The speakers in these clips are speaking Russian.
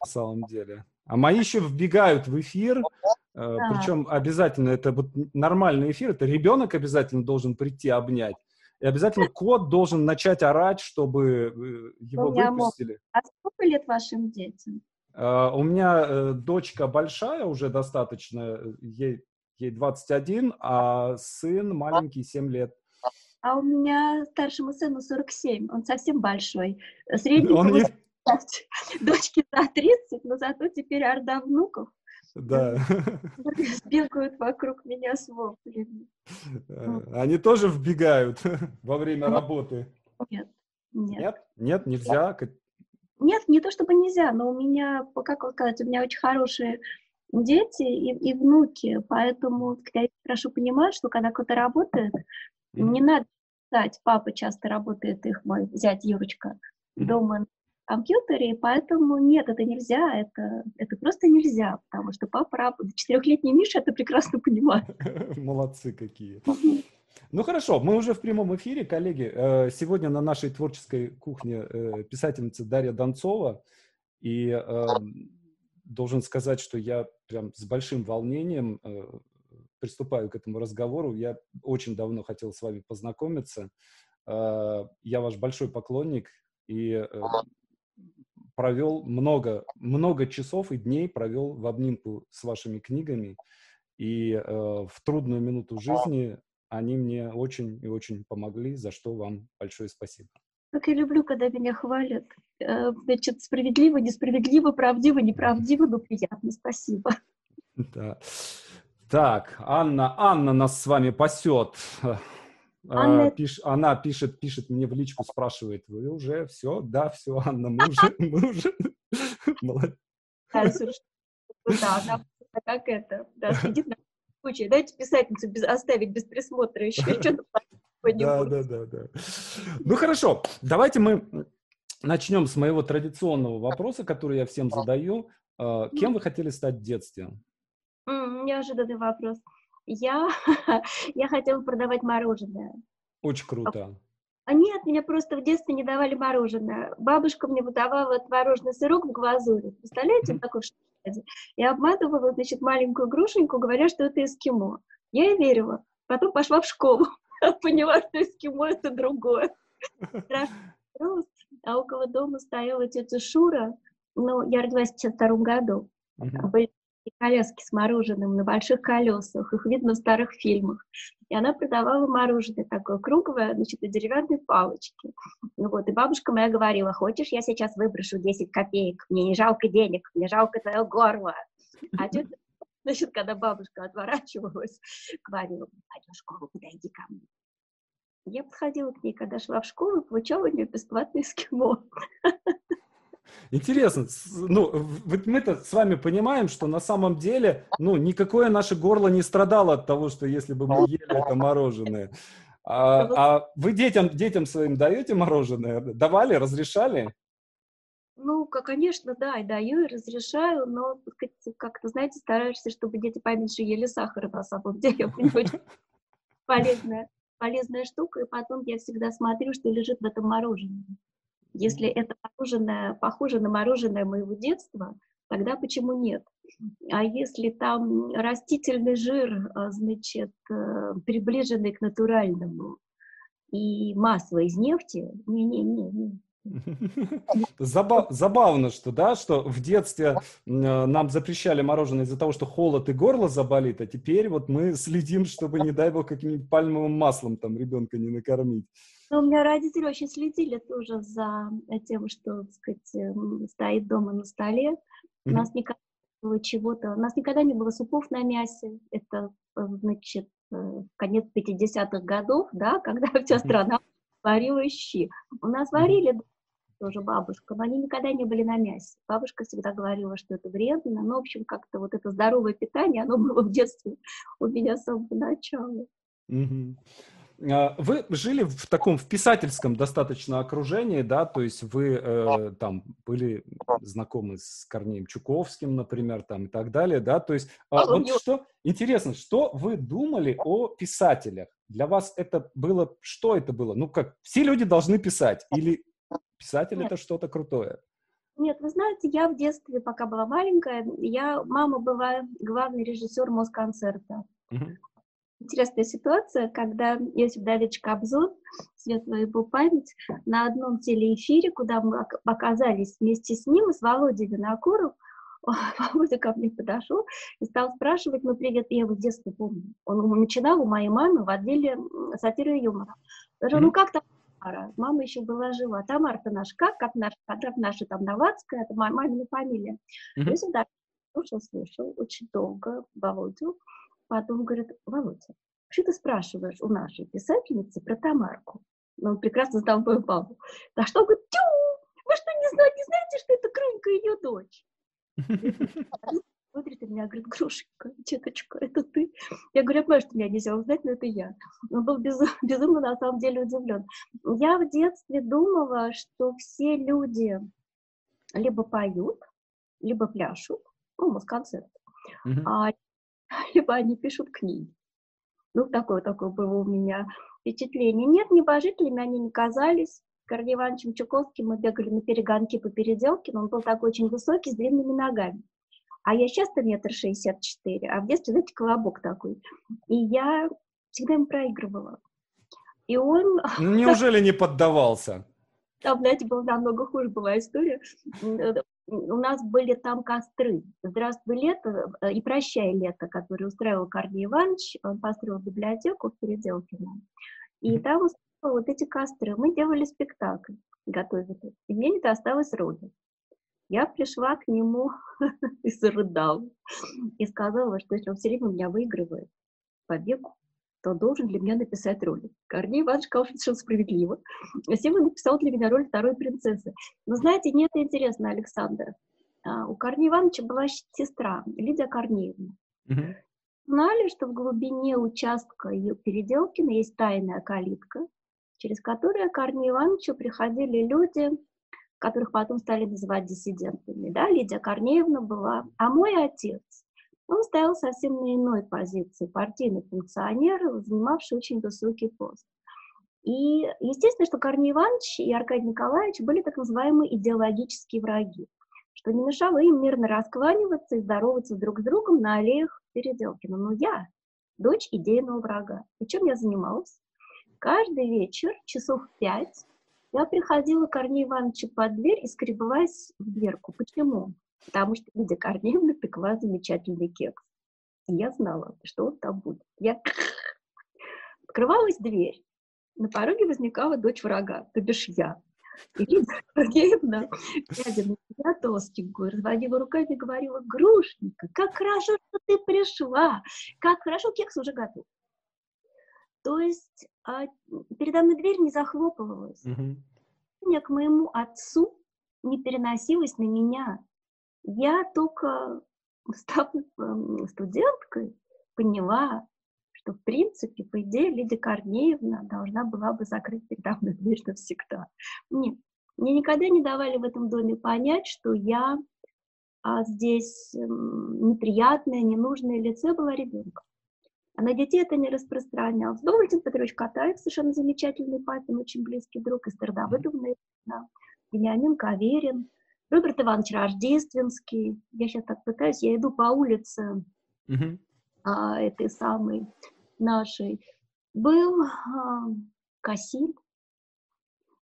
на самом деле. А мои еще вбегают в эфир, да. причем обязательно, это вот нормальный эфир, это ребенок обязательно должен прийти обнять. И обязательно кот должен начать орать, чтобы его выпустили. А сколько лет вашим детям? Uh, у меня uh, дочка большая уже достаточно, ей, ей 21, а сын маленький 7 лет. А у меня старшему сыну 47, он совсем большой. Средний он не... дочке за 30, но зато теперь орда внуков. Да. Бегают вокруг меня с воплями. Э, они тоже вбегают во время работы? Нет. Нет? Нет, нет нельзя? Нет, не то чтобы нельзя, но у меня, как сказать, у меня очень хорошие дети и, и внуки, поэтому я хорошо понимаю, что когда кто-то работает, mm-hmm. не надо ждать, папа часто работает, их мой зять Юрочка, mm-hmm. дома компьютере, поэтому нет, это нельзя, это, это просто нельзя, потому что папа работает. Четырехлетний Миша это прекрасно понимает. Молодцы какие. Ну хорошо, мы уже в прямом эфире, коллеги. Э, сегодня на нашей творческой кухне э, писательница Дарья Донцова. И эм, должен сказать, что я прям с большим волнением э, приступаю к этому разговору. Я очень давно хотел с вами познакомиться. Я ваш большой поклонник, и провел много, много часов и дней провел в обнимку с вашими книгами. И э, в трудную минуту жизни они мне очень и очень помогли, за что вам большое спасибо. Как я люблю, когда меня хвалят. Э, значит, справедливо, несправедливо, правдиво, неправдиво, но приятно. Спасибо. Да. Так, Анна, Анна нас с вами пасет. Анна... А, пиш, она пишет, пишет мне в личку, спрашивает, вы уже все? Да, все, Анна, мы уже, мы уже. Молодец. Да, она как это, да, сидит на случае. Дайте писательницу без, оставить без присмотра еще. Да, да, да, да. Ну хорошо, давайте мы начнем с моего традиционного вопроса, который я всем задаю. А, кем вы хотели стать в детстве? Неожиданный вопрос я, я хотела продавать мороженое. Очень круто. А нет, меня просто в детстве не давали мороженое. Бабушка мне выдавала творожный сырок в глазури. Представляете, такой штуке? И обматывала, значит, маленькую грушеньку, говоря, что это эскимо. Я и верила. Потом пошла в школу. Поняла, что эскимо — это другое. А около дома стояла тетя Шура. Ну, я родилась в 52 году. Mm-hmm. Были коляски с мороженым на больших колесах, их видно в старых фильмах. И она продавала мороженое такое круглое, значит, на деревянной палочке. Ну вот, и бабушка моя говорила, хочешь, я сейчас выброшу 10 копеек, мне не жалко денег, мне жалко твое горло. А тетя, значит, когда бабушка отворачивалась, говорила, пойдем в школу, подойди ко мне. Я подходила к ней, когда шла в школу, получала у нее бесплатный эскимо. Интересно, ну, вот мы-то с вами понимаем, что на самом деле, ну, никакое наше горло не страдало от того, что если бы мы ели это мороженое. А, а вы детям, детям своим даете мороженое? Давали, разрешали? Ну, конечно, да, и даю, и разрешаю, но как-то, знаете, стараешься, чтобы дети поменьше ели сахара на самом деле. Полезная, полезная штука, и потом я всегда смотрю, что лежит в этом мороженом. Если это мороженое похоже на мороженое моего детства, тогда почему нет? А если там растительный жир, а, значит, э, приближенный к натуральному, и масло из нефти, не-не-не, Забав, забавно, что, да, что в детстве э, нам запрещали мороженое из-за того, что холод и горло заболит, а теперь вот мы следим, чтобы, не дай бог, каким-нибудь пальмовым маслом там ребенка не накормить. Но у меня родители очень следили тоже за тем, что, так сказать, стоит дома на столе. У нас никогда не было чего-то, у нас никогда не было супов на мясе. Это, э, значит, э, конец 50-х годов, да, когда вся страна варила щи. У нас варили тоже бабушка, но они никогда не были на мясе. Бабушка всегда говорила, что это вредно, но, в общем, как-то вот это здоровое питание, оно было в детстве у меня с самого начала. Mm-hmm. Вы жили в таком в писательском достаточно окружении, да, то есть вы э, там были знакомы с Корнеем Чуковским, например, там и так далее, да, то есть а, вот что интересно, что вы думали о писателях? Для вас это было, что это было? Ну как, все люди должны писать или писатель это что-то крутое? Нет, вы знаете, я в детстве, пока была маленькая, я, мама была главный режиссер Москонцерта. Uh-huh. Интересная ситуация, когда Иосиф Давидович Кобзон, светлая его память, на одном телеэфире, куда мы оказались вместе с ним, с Володей Винокуром, Володя ко мне подошел и стал спрашивать, ну, привет, я его с детства помню. Он начинал у моей мамы в отделе сатиры и юмора. Даже, ну, как там Тамара? Мама еще была жива. Тамара-то наш как? Как наш, как наша там Новацкая, это мамина фамилия. Mm-hmm. И да, слушал, слушал очень долго Володю. Потом говорит, Володя, что ты спрашиваешь у нашей писательницы про Тамарку? Ну, он прекрасно знал мою папу. А что, он говорит, тю, вы что, не знаете, не знаете, что это Крынка ее дочь? Смотрит на меня, говорит, Грушенька, деточка, это ты? Я говорю, я понимаю, что меня нельзя узнать, но это я. Он был безум, безумно, на самом деле, удивлен. Я в детстве думала, что все люди либо поют, либо пляшут, ну, москонцерт, mm-hmm. а, либо они пишут книги. Ну, такое, такое было у меня впечатление. Нет, небожителями они не казались. Корней Ивановичем Чуковским мы бегали на перегонки по переделке, но он был такой очень высокий, с длинными ногами. А я сейчас-то метр шестьдесят четыре, а в детстве, знаете, колобок такой. И я всегда ему проигрывала. И он... Ну, неужели не поддавался? Там, знаете, была намного хуже была история. У нас были там костры. «Здравствуй, лето» и «Прощай, лето», который устраивал Корней Иванович. Он построил библиотеку в Переделкино. И там вот эти костры. Мы делали спектакль, готовили. И мне не осталось роли. Я пришла к нему и зарыдала. И сказала, что он все время меня выигрывает по бегу, то должен для меня написать роль. Корней Иванович сказал, совершенно справедливо. Сема написал для меня роль второй принцессы. Но знаете, не это интересно, Александр. А, у Корнея Ивановича была сестра, Лидия Корнеевна. Угу. Знали, что в глубине участка ее Переделкина есть тайная калитка, через которую Корнею Ивановичу приходили люди, которых потом стали называть диссидентами. Да? Лидия Корнеевна была. А мой отец, он стоял совсем на иной позиции, партийный функционер, занимавший очень высокий пост. И естественно, что Корней Иванович и Аркадий Николаевич были так называемые идеологические враги, что не мешало им мирно раскланиваться и здороваться друг с другом на аллеях Переделкина. Но я дочь идейного врага. И чем я занималась? Каждый вечер, часов пять, я приходила к Корнею Ивановичу под дверь и скреблась в дверку. Почему? Потому что Лидия Корнеевна пекла замечательный кекс. И я знала, что он там будет. Я открывалась дверь. На пороге возникала дочь врага, то бишь я. И Лидия Корнеевна, глядя на меня толстенькую, разводила руками и говорила, Грушенька, как хорошо, что ты пришла, как хорошо, кекс уже готов. То есть а, передо мной дверь не захлопывалась. Угу. К моему отцу не переносилась на меня. Я только, став эм, студенткой, поняла, что, в принципе, по идее, Лидия Корнеевна должна была бы закрыть передо мной дверь навсегда. Нет, мне никогда не давали в этом доме понять, что я а здесь неприятное, ненужное лицо была ребенком. А на детей это не распространялось. Валентин Петрович Катаев, совершенно замечательный папин, очень близкий друг, Эстер Давыдовна, да, Вениамин Каверин, Роберт Иванович Рождественский. Я сейчас так пытаюсь, я иду по улице uh-huh. а, этой самой нашей. Был а, Кассин,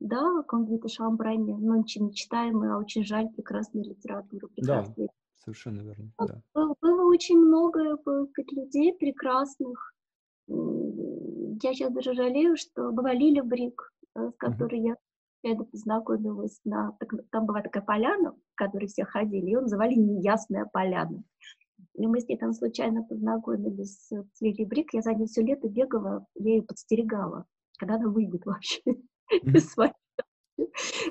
да, Конвита Шамбрани, но очень мечтаемый, а очень жаль прекрасная литература, прекрасная да. Совершенно верно, ну, да. Было, очень много людей прекрасных. Я сейчас даже жалею, что была Лиля Брик, э, с которой uh-huh. я когда познакомилась на... Там была такая поляна, в которой все ходили, ее называли «Неясная поляна». И мы с ней там случайно познакомились с Лилией Брик. Я за ней все лето бегала, я ее подстерегала, когда она выйдет вообще из своей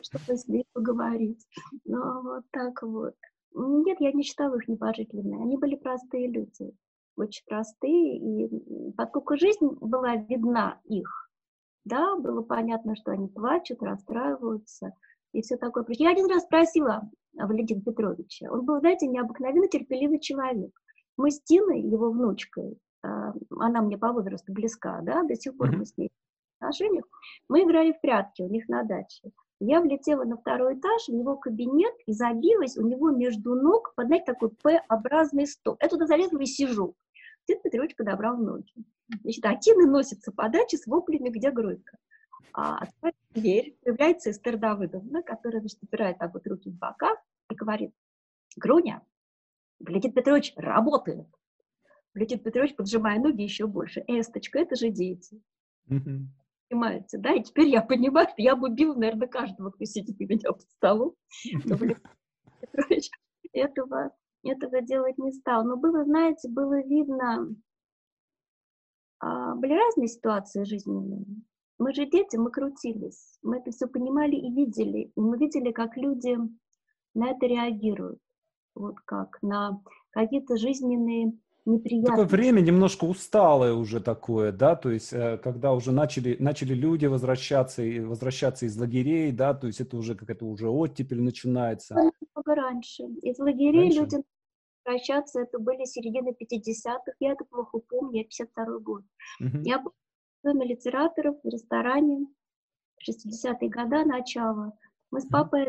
чтобы с ней поговорить. Ну, вот так вот. Нет, я не считала их небожительными. Они были простые люди, очень простые. И поскольку жизнь была видна их, да, было понятно, что они плачут, расстраиваются и все такое. Я один раз спросила Валентина Петровича. Он был, знаете, необыкновенно терпеливый человек. Мы с Тиной, его внучкой, а, она мне по возрасту близка, да, до сих пор мы с ней в отношениях, мы играли в прятки у них на даче. Я влетела на второй этаж, в его кабинет и забилась у него между ног под, знаете, такой П-образный стол. Я туда залезла и сижу. Тит Петрович подобрал ноги. Значит, Атины носится по даче с воплями, где Гройка. А открывает дверь, появляется Эстер Давыдовна, которая, значит, упирает так вот руки в бока и говорит, Груня, Валентин Петрович работает. Валентин Петрович, поджимая ноги еще больше. Эсточка, это же дети. Mm-hmm понимаете, да, и теперь я понимаю, что я бы убила, наверное, каждого, кто сидит у меня под столом. Петрович этого, этого делать не стал. Но было, знаете, было видно, были разные ситуации жизненные. Мы же дети, мы крутились, мы это все понимали и видели. И мы видели, как люди на это реагируют. Вот как на какие-то жизненные неприятно. Такое время немножко усталое уже такое, да, то есть э, когда уже начали, начали люди возвращаться, и возвращаться из лагерей, да, то есть это уже какая-то уже оттепель начинается. Много раньше. Из лагерей раньше? люди возвращаться, это были середины 50-х, я это плохо помню, я 52 год. Угу. Я была в доме литераторов, в ресторане, 60-е годы, начало. Мы с папой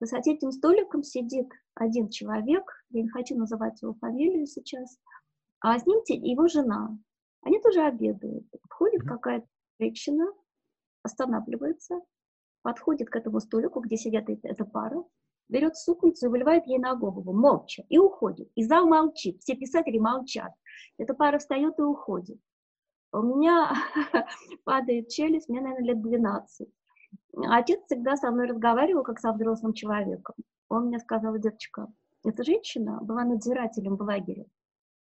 за этим столиком сидит один человек, я не хочу называть его фамилию сейчас, а с ним его жена. Они тоже обедают. Входит какая-то женщина, останавливается, подходит к этому столику, где сидят эта пара, берет супницу и выливает ей на голову, молча, и уходит. И зал молчит, все писатели молчат. Эта пара встает и уходит. У меня падает челюсть, мне, наверное, лет 12. Отец всегда со мной разговаривал, как со взрослым человеком. Он мне сказал, деточка, эта женщина была надзирателем в лагере,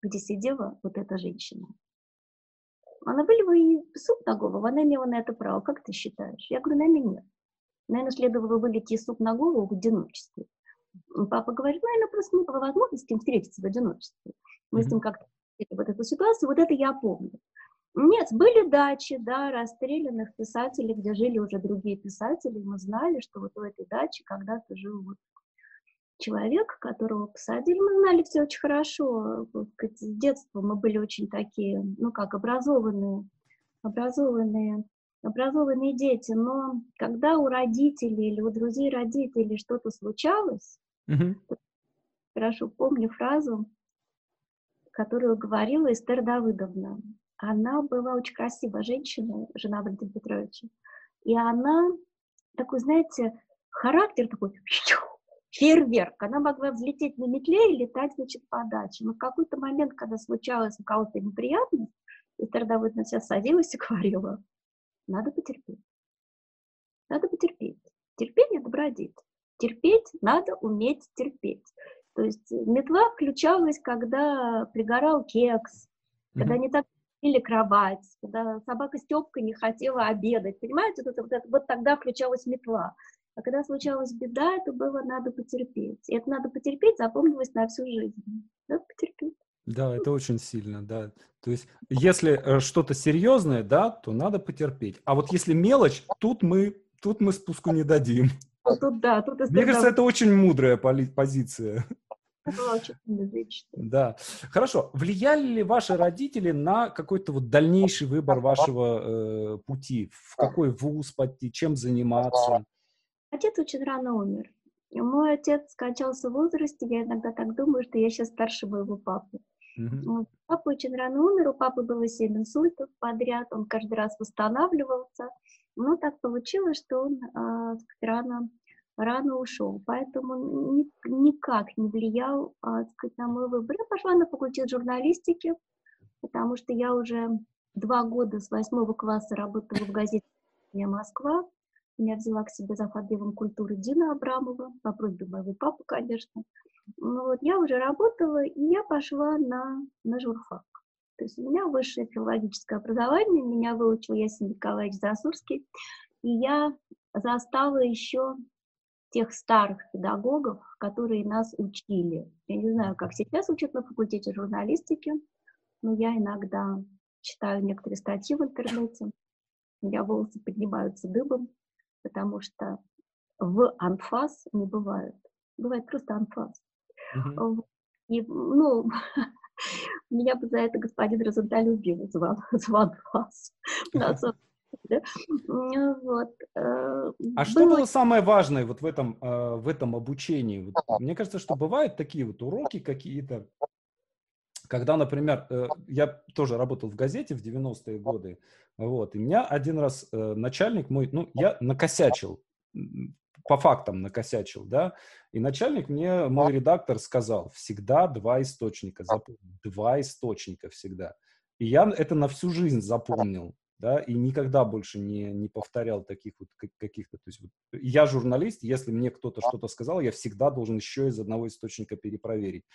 где сидела вот эта женщина. Она выливала ей суп на голову, она имела на это право. Как ты считаешь? Я говорю, наверное, нет. Наверное, следовало вылить суп на голову в одиночестве. Папа говорит, наверное, просто не было возможности встретиться в одиночестве. Мы mm-hmm. с ним как-то вот эту ситуацию, вот это я помню. Нет, были дачи, да, расстрелянных писателей, где жили уже другие писатели. Мы знали, что вот в этой даче когда-то жил вот человек, которого посадили. Мы знали все очень хорошо. С детства мы были очень такие, ну как, образованные, образованные, образованные дети. Но когда у родителей или у друзей родителей что-то случалось, mm-hmm. хорошо помню фразу, которую говорила Эстер Давыдовна. Она была очень красивая женщина, жена Валентина Петровича. И она такой, знаете, характер такой, фейерверк. Она могла взлететь на метле и летать, значит, по даче. Но в какой-то момент, когда случалось у кого-то неприятность, и тогда вот на себя садилась и говорила, надо потерпеть. Надо потерпеть. Терпение – добродетель. Терпеть надо уметь терпеть. То есть метла включалась, когда пригорал кекс, mm-hmm. когда не так или кровать, когда собака Степка не хотела обедать, понимаете, вот, вот, вот тогда включалась метла. А когда случалась беда, это было надо потерпеть. И это надо потерпеть запомнилось на всю жизнь. Надо потерпеть. Да, это очень сильно, да. То есть, если э, что-то серьезное, да, то надо потерпеть. А вот если мелочь, тут мы, тут мы спуску не дадим. Тут, да, тут Мне кажется, это очень мудрая позиция. Да. Хорошо. Влияли ли ваши родители на какой-то вот дальнейший выбор вашего э, пути? В какой вуз пойти, чем заниматься? Отец очень рано умер. Мой отец скончался в возрасте, я иногда так думаю, что я сейчас старше моего папы. Mm-hmm. Папа очень рано умер, у папы было семь инсультов подряд, он каждый раз восстанавливался. Но так получилось, что он э, рано рано ушел, поэтому ни, никак не влиял а, сказать, на мой выбор. Я пошла на факультет журналистики, потому что я уже два года с восьмого класса работала в газете «Москва». Меня взяла к себе за отделом культуры Дина Абрамова, по просьбе моего папы, конечно. Ну, вот я уже работала, и я пошла на, на журфак. То есть у меня высшее филологическое образование, меня выучил Ясин Николаевич Засурский, и я застала еще тех старых педагогов, которые нас учили. Я не знаю, как сейчас учат на факультете журналистики, но я иногда читаю некоторые статьи в интернете, у меня волосы поднимаются дыбом, потому что в анфас не бывает. Бывает просто анфас. Mm-hmm. И, ну, меня бы за это господин Розенталь убил, зван, зван вас. Вот. Э, а что было самое важное вот в этом, э, в этом обучении? Вот, мне кажется, что бывают такие вот уроки какие-то, когда, например, э, я тоже работал в газете в 90-е годы, вот, и меня один раз начальник мой, ну, я накосячил, по фактам накосячил, да, и начальник мне, мой редактор сказал, всегда два источника, запомни, два источника всегда. И я это на всю жизнь запомнил, да, и никогда больше не, не повторял таких вот каких-то, то есть вот, я журналист, если мне кто-то что-то сказал, я всегда должен еще из одного источника перепроверить.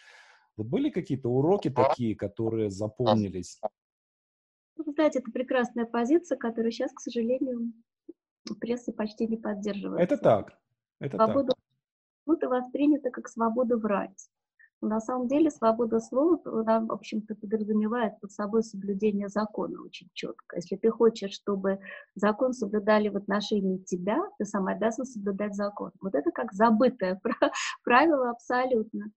Вот были какие-то уроки такие, которые запомнились? Ну, знаете, это прекрасная позиция, которая сейчас, к сожалению, пресса почти не поддерживает. Это так. Это Свобода так. воспринята как свобода врать. На самом деле свобода слова, она, в общем-то, подразумевает под собой соблюдение закона очень четко. Если ты хочешь, чтобы закон соблюдали в отношении тебя, ты сам обязан соблюдать закон. Вот это как забытое правило абсолютно.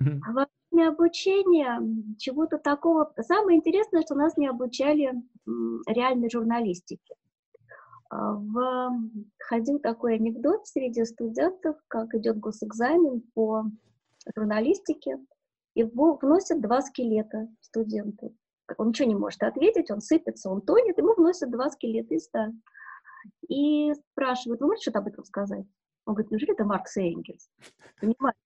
Mm-hmm. Во время обучения чего-то такого... Самое интересное, что нас не обучали реальной журналистике. А, в... Ходил такой анекдот среди студентов, как идет госэкзамен по журналистики, и вносят два скелета студенту. Он ничего не может ответить, он сыпется, он тонет, ему вносят два скелета из ста. И спрашивают, вы можете что-то об этом сказать? Он говорит, неужели это Маркс и Энгельс? Понимаете?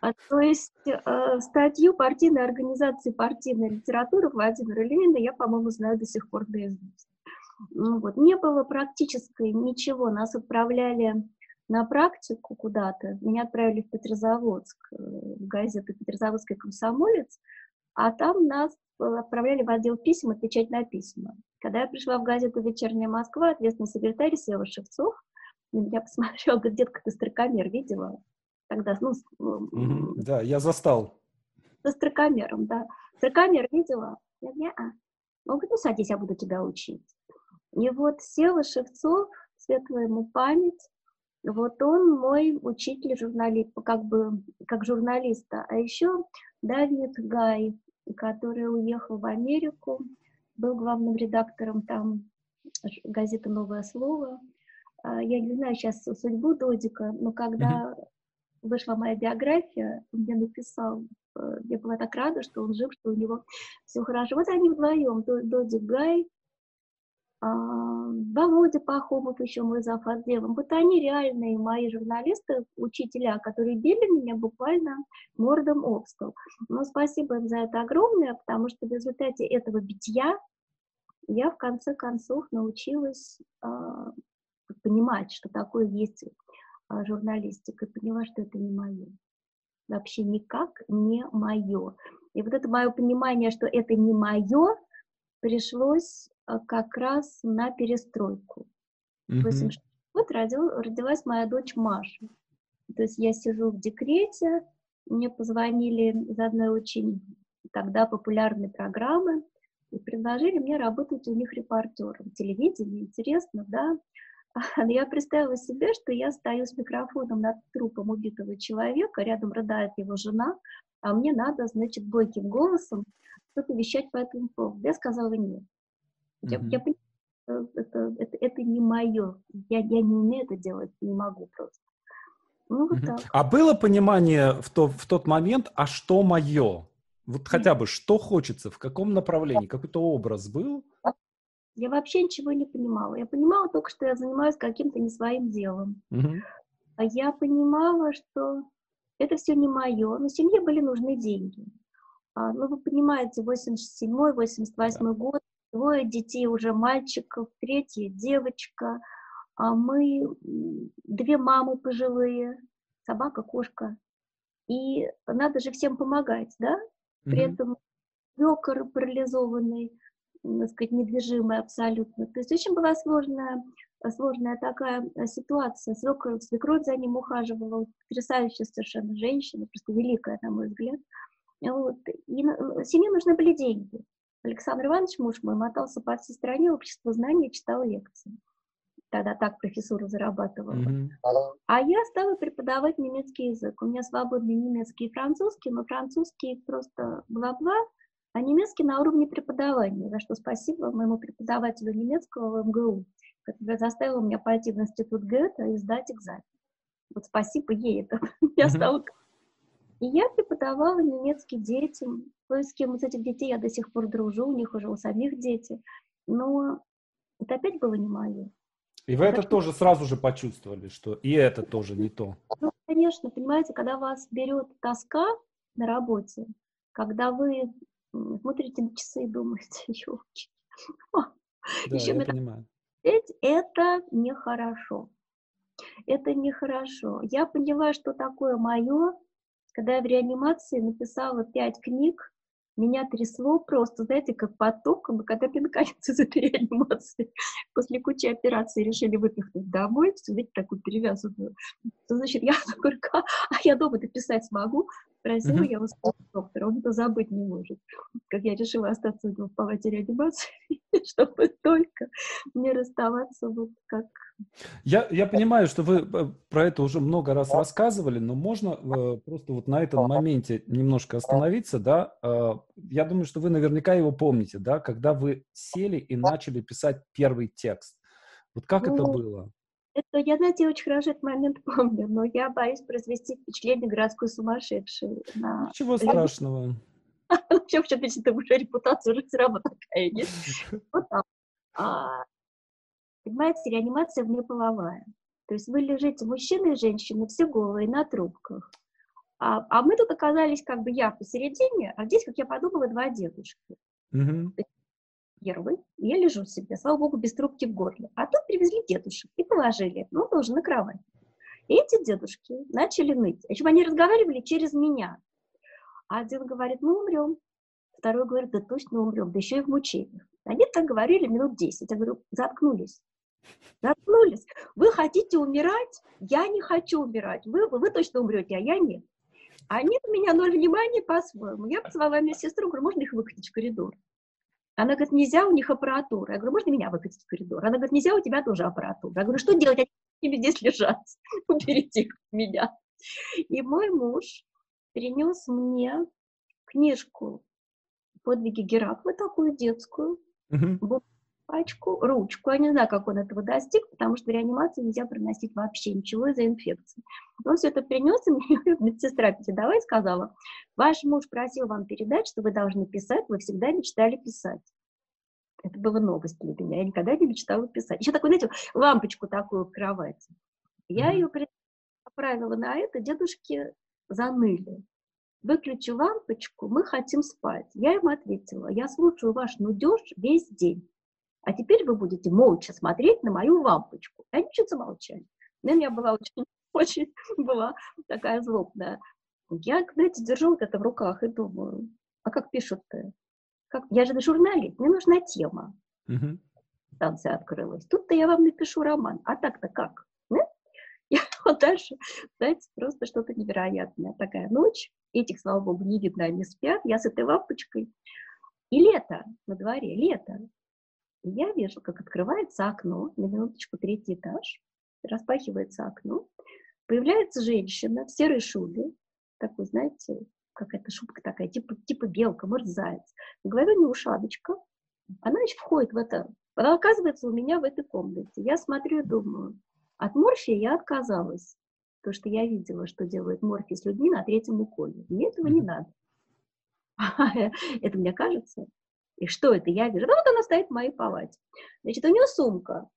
А, то есть э, статью партийной организации партийной литературы Владимира Ленина я, по-моему, знаю до сих пор наизусть. Ну, вот. Не было практической ничего. Нас отправляли на практику куда-то. Меня отправили в Петрозаводск, э, в газету «Петрозаводский комсомолец», а там нас отправляли в отдел писем отвечать на письма. Когда я пришла в газету «Вечерняя Москва», ответственный секретарь Сева Шевцов на меня посмотрел, говорит, детка, ты строкомер видела? Тогда, ну... Mm-hmm, да, я застал. Со строкомером, да. Строкомер видела? Я говорю, а. Он говорит, ну садись, я буду тебя учить. И вот Сева Шевцов, светлая ему память, вот он мой учитель журналист, как бы как журналиста. А еще Давид Гай, который уехал в Америку, был главным редактором там газеты «Новое слово». А, я не знаю сейчас судьбу Додика, но когда. Вышла моя биография, он мне написал, э, я была так рада, что он жив, что у него все хорошо. Вот они вдвоем, Додик Гай, а, Володя Пахомов, еще мой зав. отделом. Вот они реальные мои журналисты, учителя, которые били меня буквально мордом об стол. Но спасибо им за это огромное, потому что в результате этого битья я в конце концов научилась а, понимать, что такое есть а, журналистика, и поняла, что это не мое. Вообще никак не мое. И вот это мое понимание, что это не мое, пришлось а, как раз на перестройку. В mm-hmm. 86 год родил, родилась моя дочь Маша. То есть я сижу в декрете, мне позвонили из одной очень тогда популярной программы и предложили мне работать у них репортером. Телевидение, интересно, да? Я представила себе, что я стою с микрофоном над трупом убитого человека, рядом рыдает его жена, а мне надо, значит, бойким голосом что-то вещать по этому поводу. Я сказала нет. Я, mm-hmm. я понимаю, это, это, это не мое. Я, я не умею это делать, не могу просто. Ну, вот mm-hmm. так. А было понимание в, то, в тот момент, а что мое? Вот хотя бы что хочется, в каком направлении? Какой-то образ был? Я вообще ничего не понимала. Я понимала только, что я занимаюсь каким-то не своим делом. Mm-hmm. А я понимала, что это все не мое, но семье были нужны деньги. А, ну, вы понимаете, 87-й, 88-й год, двое детей уже мальчиков, третья девочка, а мы две мамы пожилые, собака, кошка. И надо же всем помогать, да? При mm-hmm. этом свекор парализованный, так сказать, недвижимый абсолютно. То есть очень была сложная, сложная такая ситуация. Свекровь, свекровь за ним ухаживала, потрясающая совершенно женщина, просто великая, на мой взгляд. Вот. И семье нужны были деньги. Александр Иванович, муж мой, мотался по всей стране, общество знаний, читал лекции. Тогда так профессура зарабатывала. Mm-hmm. А я стала преподавать немецкий язык. У меня свободный немецкий и французский, но французский просто бла-бла, а немецкий на уровне преподавания, за что спасибо моему преподавателю немецкого в МГУ, который заставил меня пойти в институт Гёте и сдать экзамен. Вот спасибо ей, это я стала... И я преподавала немецкий детям, кое с кем из этих детей я до сих пор дружу, у них уже у самих дети, но это опять было не мое. И вы это тоже сразу же почувствовали, что и это тоже не то. Ну, конечно, понимаете, когда вас берет тоска на работе, когда вы смотрите на часы и думаете, елки, да, еще я понимаю. Это нехорошо. Это нехорошо. Я поняла, что такое мое, когда я в реанимации написала пять книг, меня трясло просто, знаете, как потоком, и когда ты наконец из этой реанимации после кучи операций решили выпихнуть домой, все, видите, такую перевязанную, то, значит, я такой, а я дома-то писать смогу, Просила mm-hmm. я у доктора, он это забыть не может. Как я решила остаться в палате реанимации, чтобы только не расставаться вот как... Я, я понимаю, что вы э, про это уже много раз рассказывали, но можно э, просто вот на этом моменте немножко остановиться, да? Э, я думаю, что вы наверняка его помните, да? Когда вы сели и начали писать первый текст. Вот как ну, это было? Это, я, знаете, очень хорошо этот момент помню, но я боюсь произвести впечатление городской сумасшедшей. На... Ничего страшного. Вообще, вообще, это уже репутация уже все равно такая есть. Вот там. А, понимаете, реанимация внеполовая. То есть вы лежите, мужчины и женщины, все голые, на трубках. А, а мы тут оказались, как бы я посередине, а здесь, как я подумала, два дедушки. Угу первый, я лежу себе, слава богу, без трубки в горле. А тут привезли дедушек и положили, ну, тоже на кровать. И эти дедушки начали ныть. Причем они разговаривали через меня. А один говорит, мы умрем. Второй говорит, да точно умрем, да еще и в мучениях. Они так говорили минут десять. Я говорю, заткнулись. Заткнулись. Вы хотите умирать? Я не хочу умирать. Вы, вы точно умрете, а я нет. Они на меня ноль внимания по-своему. Я позвала мне сестру, говорю, можно их выкатить в коридор? Она говорит, нельзя, у них аппаратура. Я говорю, можно меня выкатить в коридор? Она говорит, нельзя, у тебя тоже аппаратура. Я говорю, что делать? Они здесь лежат. Уберите их от меня. И мой муж принес мне книжку «Подвиги Геракла», такую детскую, uh-huh пачку, ручку. Я не знаю, как он этого достиг, потому что в реанимации нельзя приносить вообще ничего из-за инфекции. Он все это принес, и мне медсестра передавай сказала, ваш муж просил вам передать, что вы должны писать, вы всегда мечтали писать. Это была новость для меня, я никогда не мечтала писать. Еще такую, знаете, лампочку такую в кровати. Я ее отправила на это, дедушки заныли. Выключи лампочку, мы хотим спать. Я им ответила, я слушаю ваш нудеж весь день. А теперь вы будете молча смотреть на мою лампочку. И они чуть замолчали. На меня была очень, очень была такая злобная. Я, знаете, держу вот это в руках и думаю, а как пишут-то? Как? Я же журналист, мне нужна тема. Uh-huh. Станция открылась. Тут-то я вам напишу роман. А так-то как? Да? И вот дальше, знаете, просто что-то невероятное. Такая ночь, этих, слава богу, не видно, они спят, я с этой лампочкой. И лето на дворе, лето. И я вижу, как открывается окно, на минуточку третий этаж, распахивается окно, появляется женщина в серой шубе, такой, знаете, какая-то шубка такая, типа, типа белка, может, заяц. На голове у нее ушадочка. Она, значит, входит в это, она оказывается у меня в этой комнате. Я смотрю и думаю, от морфия я отказалась, потому что я видела, что делает морфий с людьми на третьем уколе. Мне этого не надо. Это мне кажется. И что это? Я вижу, да вот она стоит в моей палате. Значит, у нее сумка.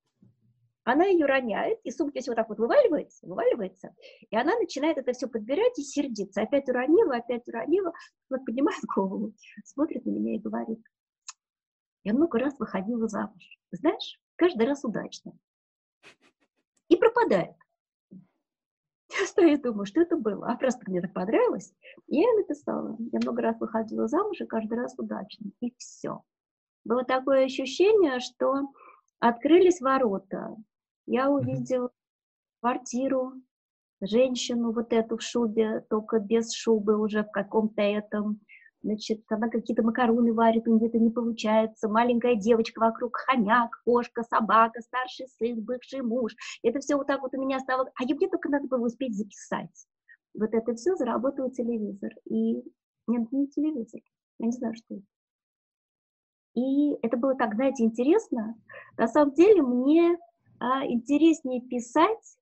Она ее роняет, и сумка все вот так вот вываливается, вываливается, и она начинает это все подбирать и сердиться. Опять уронила, опять уронила. Вот поднимает голову, смотрит на меня и говорит, я много раз выходила замуж. Знаешь, каждый раз удачно. И пропадает. Я стою и думаю, что это было. А просто мне так понравилось. И я написала. Я много раз выходила замуж, и каждый раз удачно. И все. Было такое ощущение, что открылись ворота. Я увидела квартиру, женщину вот эту в шубе, только без шубы уже в каком-то этом значит, она какие-то макароны варит, у нее это не получается, маленькая девочка вокруг, хомяк, кошка, собака, старший сын, бывший муж. Это все вот так вот у меня стало, а мне только надо было успеть записать. Вот это все заработал телевизор. И нет, не телевизор, я не знаю, что это. И это было так, знаете, интересно. На самом деле мне а, интереснее писать,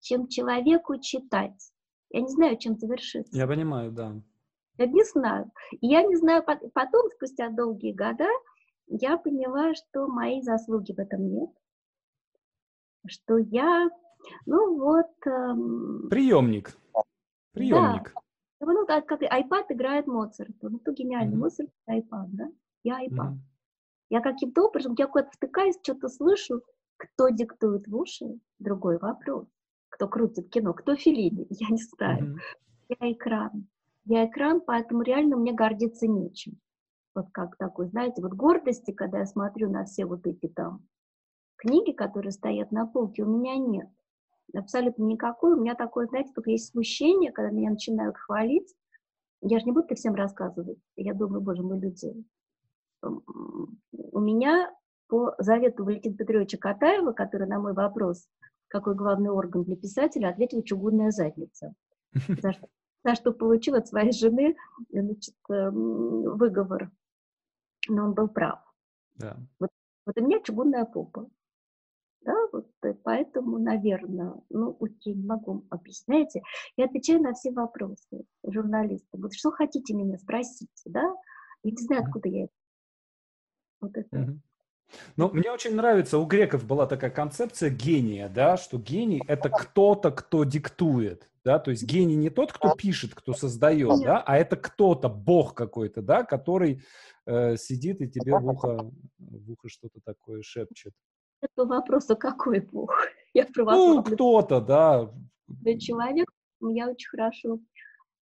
чем человеку читать. Я не знаю, чем завершится. Я понимаю, да. Я не знаю. И я не знаю, потом, спустя долгие года, я поняла, что моей заслуги в этом нет. Что я, ну вот... Эм... Приемник. Приемник. Да. Ну, как, как iPad играет Моцарт. Ну, кто гениальный? Mm-hmm. Моцарт — iPad, да? Я iPad. Mm-hmm. Я каким-то образом, я куда-то втыкаюсь, что-то слышу, кто диктует в уши, другой вопрос. Кто крутит кино, кто Филини, я не знаю. Mm-hmm. Я экран. Я экран, поэтому реально мне гордиться нечем. Вот как такой, знаете, вот гордости, когда я смотрю на все вот эти там книги, которые стоят на полке, у меня нет. Абсолютно никакой. У меня такое, знаете, только есть смущение, когда меня начинают хвалить. Я же не буду всем рассказывать. Я думаю, боже мой, люди, у меня по завету Валентина Петровича Катаева, который на мой вопрос, какой главный орган для писателя, ответил чугунная задница. За что, за что получил от своей жены значит, эм, выговор. Но он был прав. Да. Вот, вот у меня чугунная попа. Да, вот поэтому, наверное, ну, окей, не могу объяснять. Я отвечаю на все вопросы журналистам. Вот что хотите меня спросить, да? Я не знаю, откуда я это вот это. Ну, мне очень нравится, у греков была такая концепция гения, да, что гений – это кто-то, кто диктует, да, то есть гений не тот, кто пишет, кто создает, да, а это кто-то, бог какой-то, да, который э, сидит и тебе в ухо, в ухо что-то такое шепчет. Это вопрос, а какой бог? Я про Ну, кто-то, да. Да, человек, я очень хорошо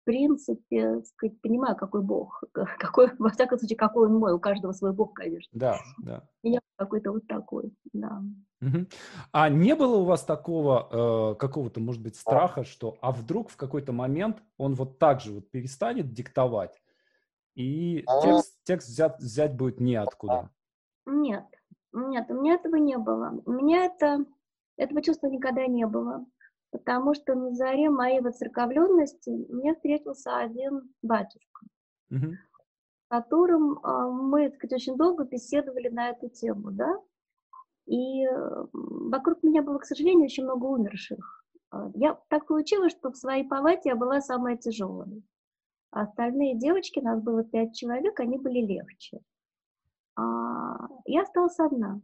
принципе, сказать, понимаю, какой Бог, какой, во всяком случае, какой он мой, у каждого свой Бог, конечно. Да, да. И я какой-то вот такой, да. Угу. А не было у вас такого, э, какого-то, может быть, страха, что, а вдруг в какой-то момент он вот так же вот перестанет диктовать, и текст, текст взять, взять будет неоткуда? Нет, нет, у меня этого не было. У меня это, этого чувства никогда не было потому что на заре моей воцерковленности мне встретился один батюшка, mm-hmm. с которым э, мы, так сказать, очень долго беседовали на эту тему, да, и вокруг меня было, к сожалению, очень много умерших. А, я так получилось, что в своей палате я была самая тяжелая. А остальные девочки, нас было пять человек, они были легче. А я осталась одна.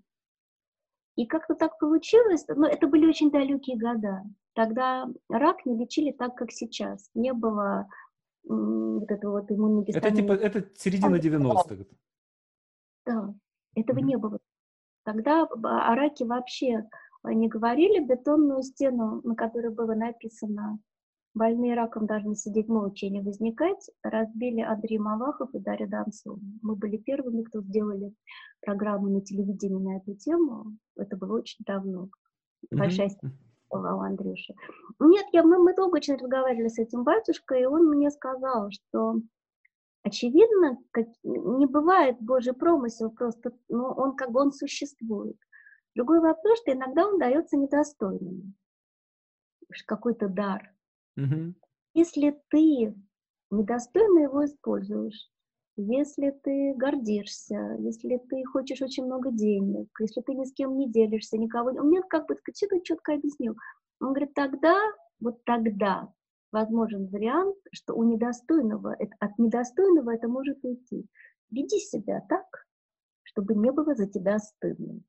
И как-то так получилось, но ну, это были очень далекие года. Тогда рак не лечили так, как сейчас. Не было вот этого вот иммуногистамина. Это типа, это середина 90-х. Да, этого mm-hmm. не было. Тогда о раке вообще не говорили. Бетонную стену, на которой было написано «Больные раком должны сидеть молча и не возникать», разбили Андрей Малахов и Дарья Донцова. Мы были первыми, кто сделали программу на телевидении на эту тему. Это было очень давно. Большая mm-hmm у Андрюши. Нет, я, мы, мы долго очень разговаривали с этим батюшкой, и он мне сказал, что очевидно, как, не бывает Божий промысел просто, ну, он как бы он существует. Другой вопрос, что иногда он дается недостойным. Какой-то дар. Mm-hmm. Если ты недостойно его используешь, если ты гордишься, если ты хочешь очень много денег, если ты ни с кем не делишься, никого... Он мне как бы четко, четко объяснил. Он говорит, тогда, вот тогда возможен вариант, что у недостойного, от недостойного это может уйти. Веди себя так, чтобы не было за тебя стыдно.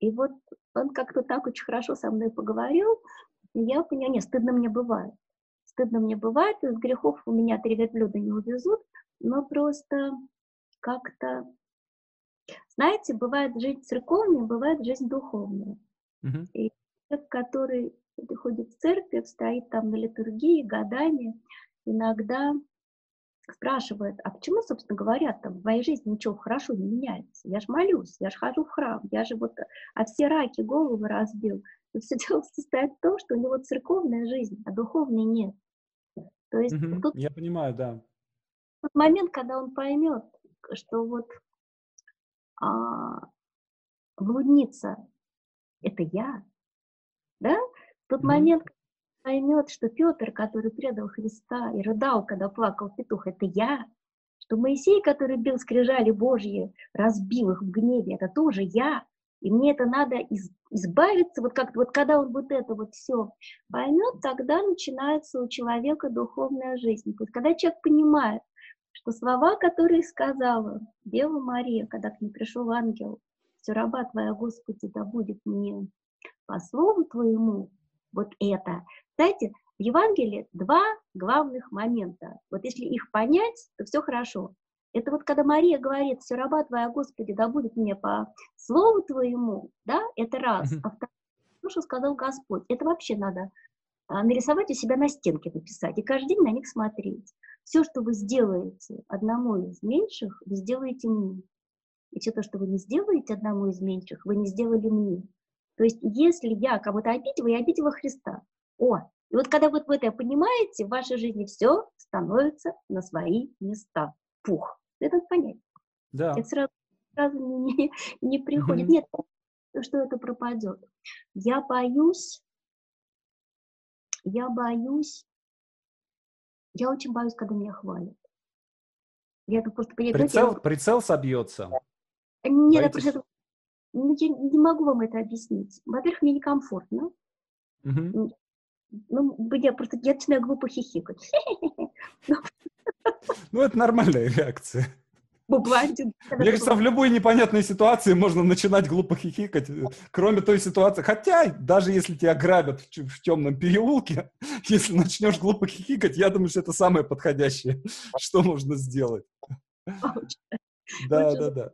И вот он как-то так очень хорошо со мной поговорил, и я поняла, нет, стыдно мне бывает. Стыдно мне бывает, из грехов у меня три верблюда не увезут, но просто как-то, знаете, бывает жизнь церковная, бывает жизнь духовная. Mm-hmm. И человек, который ходит в церковь, стоит там на литургии годами, иногда спрашивает, а почему, собственно говоря, там в моей жизни ничего хорошо не меняется? Я же молюсь, я же хожу в храм, я же вот, а все раки головы разбил. И все дело состоит в том, что у него церковная жизнь, а духовной нет. То есть угу, тут... Я понимаю, да тот момент, когда он поймет, что вот а, блудница – это я, да? В тот mm-hmm. момент, поймет, что Петр, который предал Христа и рыдал, когда плакал петух, это я, что Моисей, который бил скрижали Божьи, разбил их в гневе, это тоже я, и мне это надо из, избавиться, вот как вот когда он вот это вот все поймет, тогда начинается у человека духовная жизнь. То есть когда человек понимает, что слова, которые сказала Дева Мария, когда к ней пришел ангел, все раба твоя, Господи, да будет мне по слову твоему, вот это. Знаете, в Евангелии два главных момента. Вот если их понять, то все хорошо. Это вот когда Мария говорит, все раба твоя, Господи, да будет мне по слову твоему, да, это раз. А второе, то, что сказал Господь, это вообще надо а, нарисовать у себя на стенке написать и каждый день на них смотреть. Все, что вы сделаете одному из меньших, вы сделаете мне. И все то, что вы не сделаете одному из меньших, вы не сделали мне. То есть, если я кого-то обидела, я обидела Христа. О, и вот когда вот вы это понимаете, в вашей жизни все становится на свои места. Пух. Это понять. Да. Это сразу, сразу не, не приходит. Угу. Нет, что это пропадет. Я боюсь, я боюсь, я очень боюсь, когда меня хвалят. Я это просто прицел, я... прицел собьется. Нет, я просто ну, я не могу вам это объяснить. Во-первых, мне некомфортно. Угу. Ну, я просто я начинаю глупо хихикать. Ну, это нормальная реакция. Мне кажется, в любой непонятной ситуации можно начинать глупо хихикать, кроме той ситуации. Хотя, даже если тебя грабят в, темном переулке, если начнешь глупо хихикать, я думаю, что это самое подходящее, что можно сделать. Да, да, да.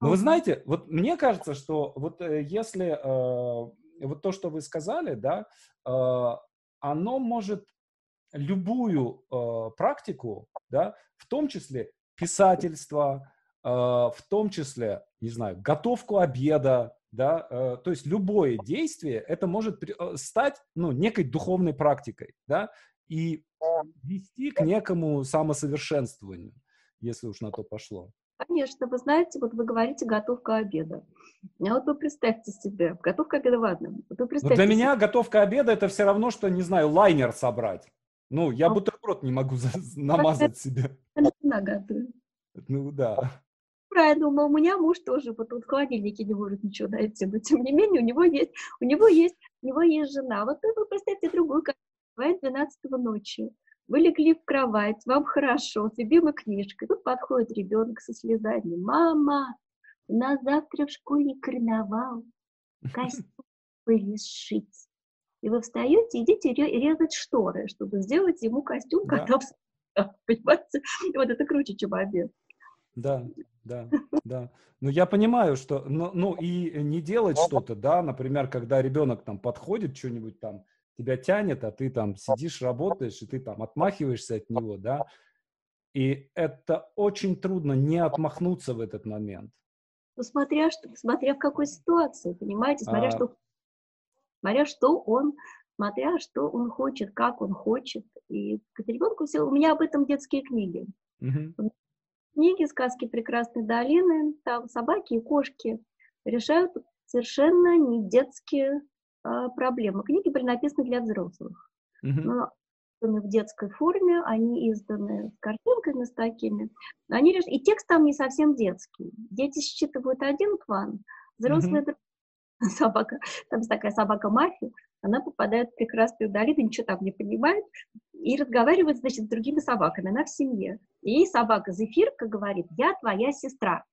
Но вы знаете, вот мне кажется, что вот э, если э, вот то, что вы сказали, да, э, оно может любую практику, да, в том числе писательство, э, в том числе, не знаю, готовку обеда, да, э, то есть любое действие, это может э, стать, ну, некой духовной практикой, да, и вести к некому самосовершенствованию, если уж на то пошло. Конечно, вы знаете, вот вы говорите готовка обеда. А вот вы представьте себе, готовка обеда, ладно. Вот вы представьте для меня готовка обеда это все равно, что, не знаю, лайнер собрать. Ну, я а... бутерброд не могу намазать себе. Она готовит. Ну, да. Правильно, но у меня муж тоже вот он в холодильнике не может ничего найти, но тем не менее у него есть, у него есть, у него есть жена. Вот вы представьте другую, как бывает 12 ночи. Вы легли в кровать, вам хорошо, с любимой книжкой. Тут подходит ребенок со слезами. Мама, у нас завтра в школе карнавал. Костюм были сшить. И вы встаете, идите резать шторы, чтобы сделать ему костюм, да. когда Понимаете? Вот это круче, чем обед. Да, да, да. Ну, я понимаю, что, ну, ну и не делать что-то, да, например, когда ребенок там подходит, что-нибудь там тебя тянет, а ты там сидишь, работаешь, и ты там отмахиваешься от него, да, и это очень трудно не отмахнуться в этот момент. Ну, смотря, что, смотря в какой ситуации, понимаете, смотря, а... что, смотря что он, смотря что он хочет, как он хочет. И к ребенку все, у меня об этом детские книги. Угу. Книги, сказки прекрасной долины, там собаки и кошки решают совершенно не детские а, проблемы. Книги были написаны для взрослых. Uh-huh. Но изданы в детской форме, они изданы с картинками с такими. Они реш... И текст там не совсем детский. Дети считывают один план, взрослые uh-huh. собака, там такая собака мафия, она попадает в прекрасную долину, ничего там не понимает, и разговаривает, значит, с другими собаками, она в семье. И собака Зефирка говорит, я твоя сестра.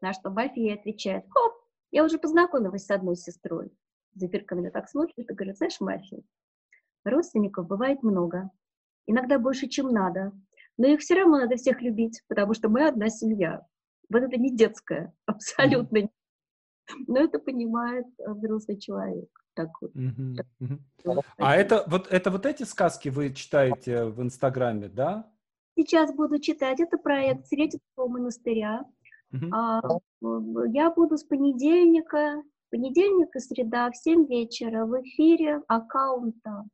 На что Мафия ей отвечает, хоп, я уже познакомилась с одной сестрой. Зефирка меня так смотрит и говорит, знаешь, Мафия, родственников бывает много, иногда больше, чем надо, но их все равно надо всех любить, потому что мы одна семья. Вот это не детское, абсолютно mm Но это понимает э, взрослый человек. Так вот. Mm-hmm. А это вот, это вот эти сказки вы читаете в Инстаграме, да? Сейчас буду читать. Это проект Сретенского монастыря. А, я буду с понедельника Понедельник и среда в 7 вечера в эфире аккаунта.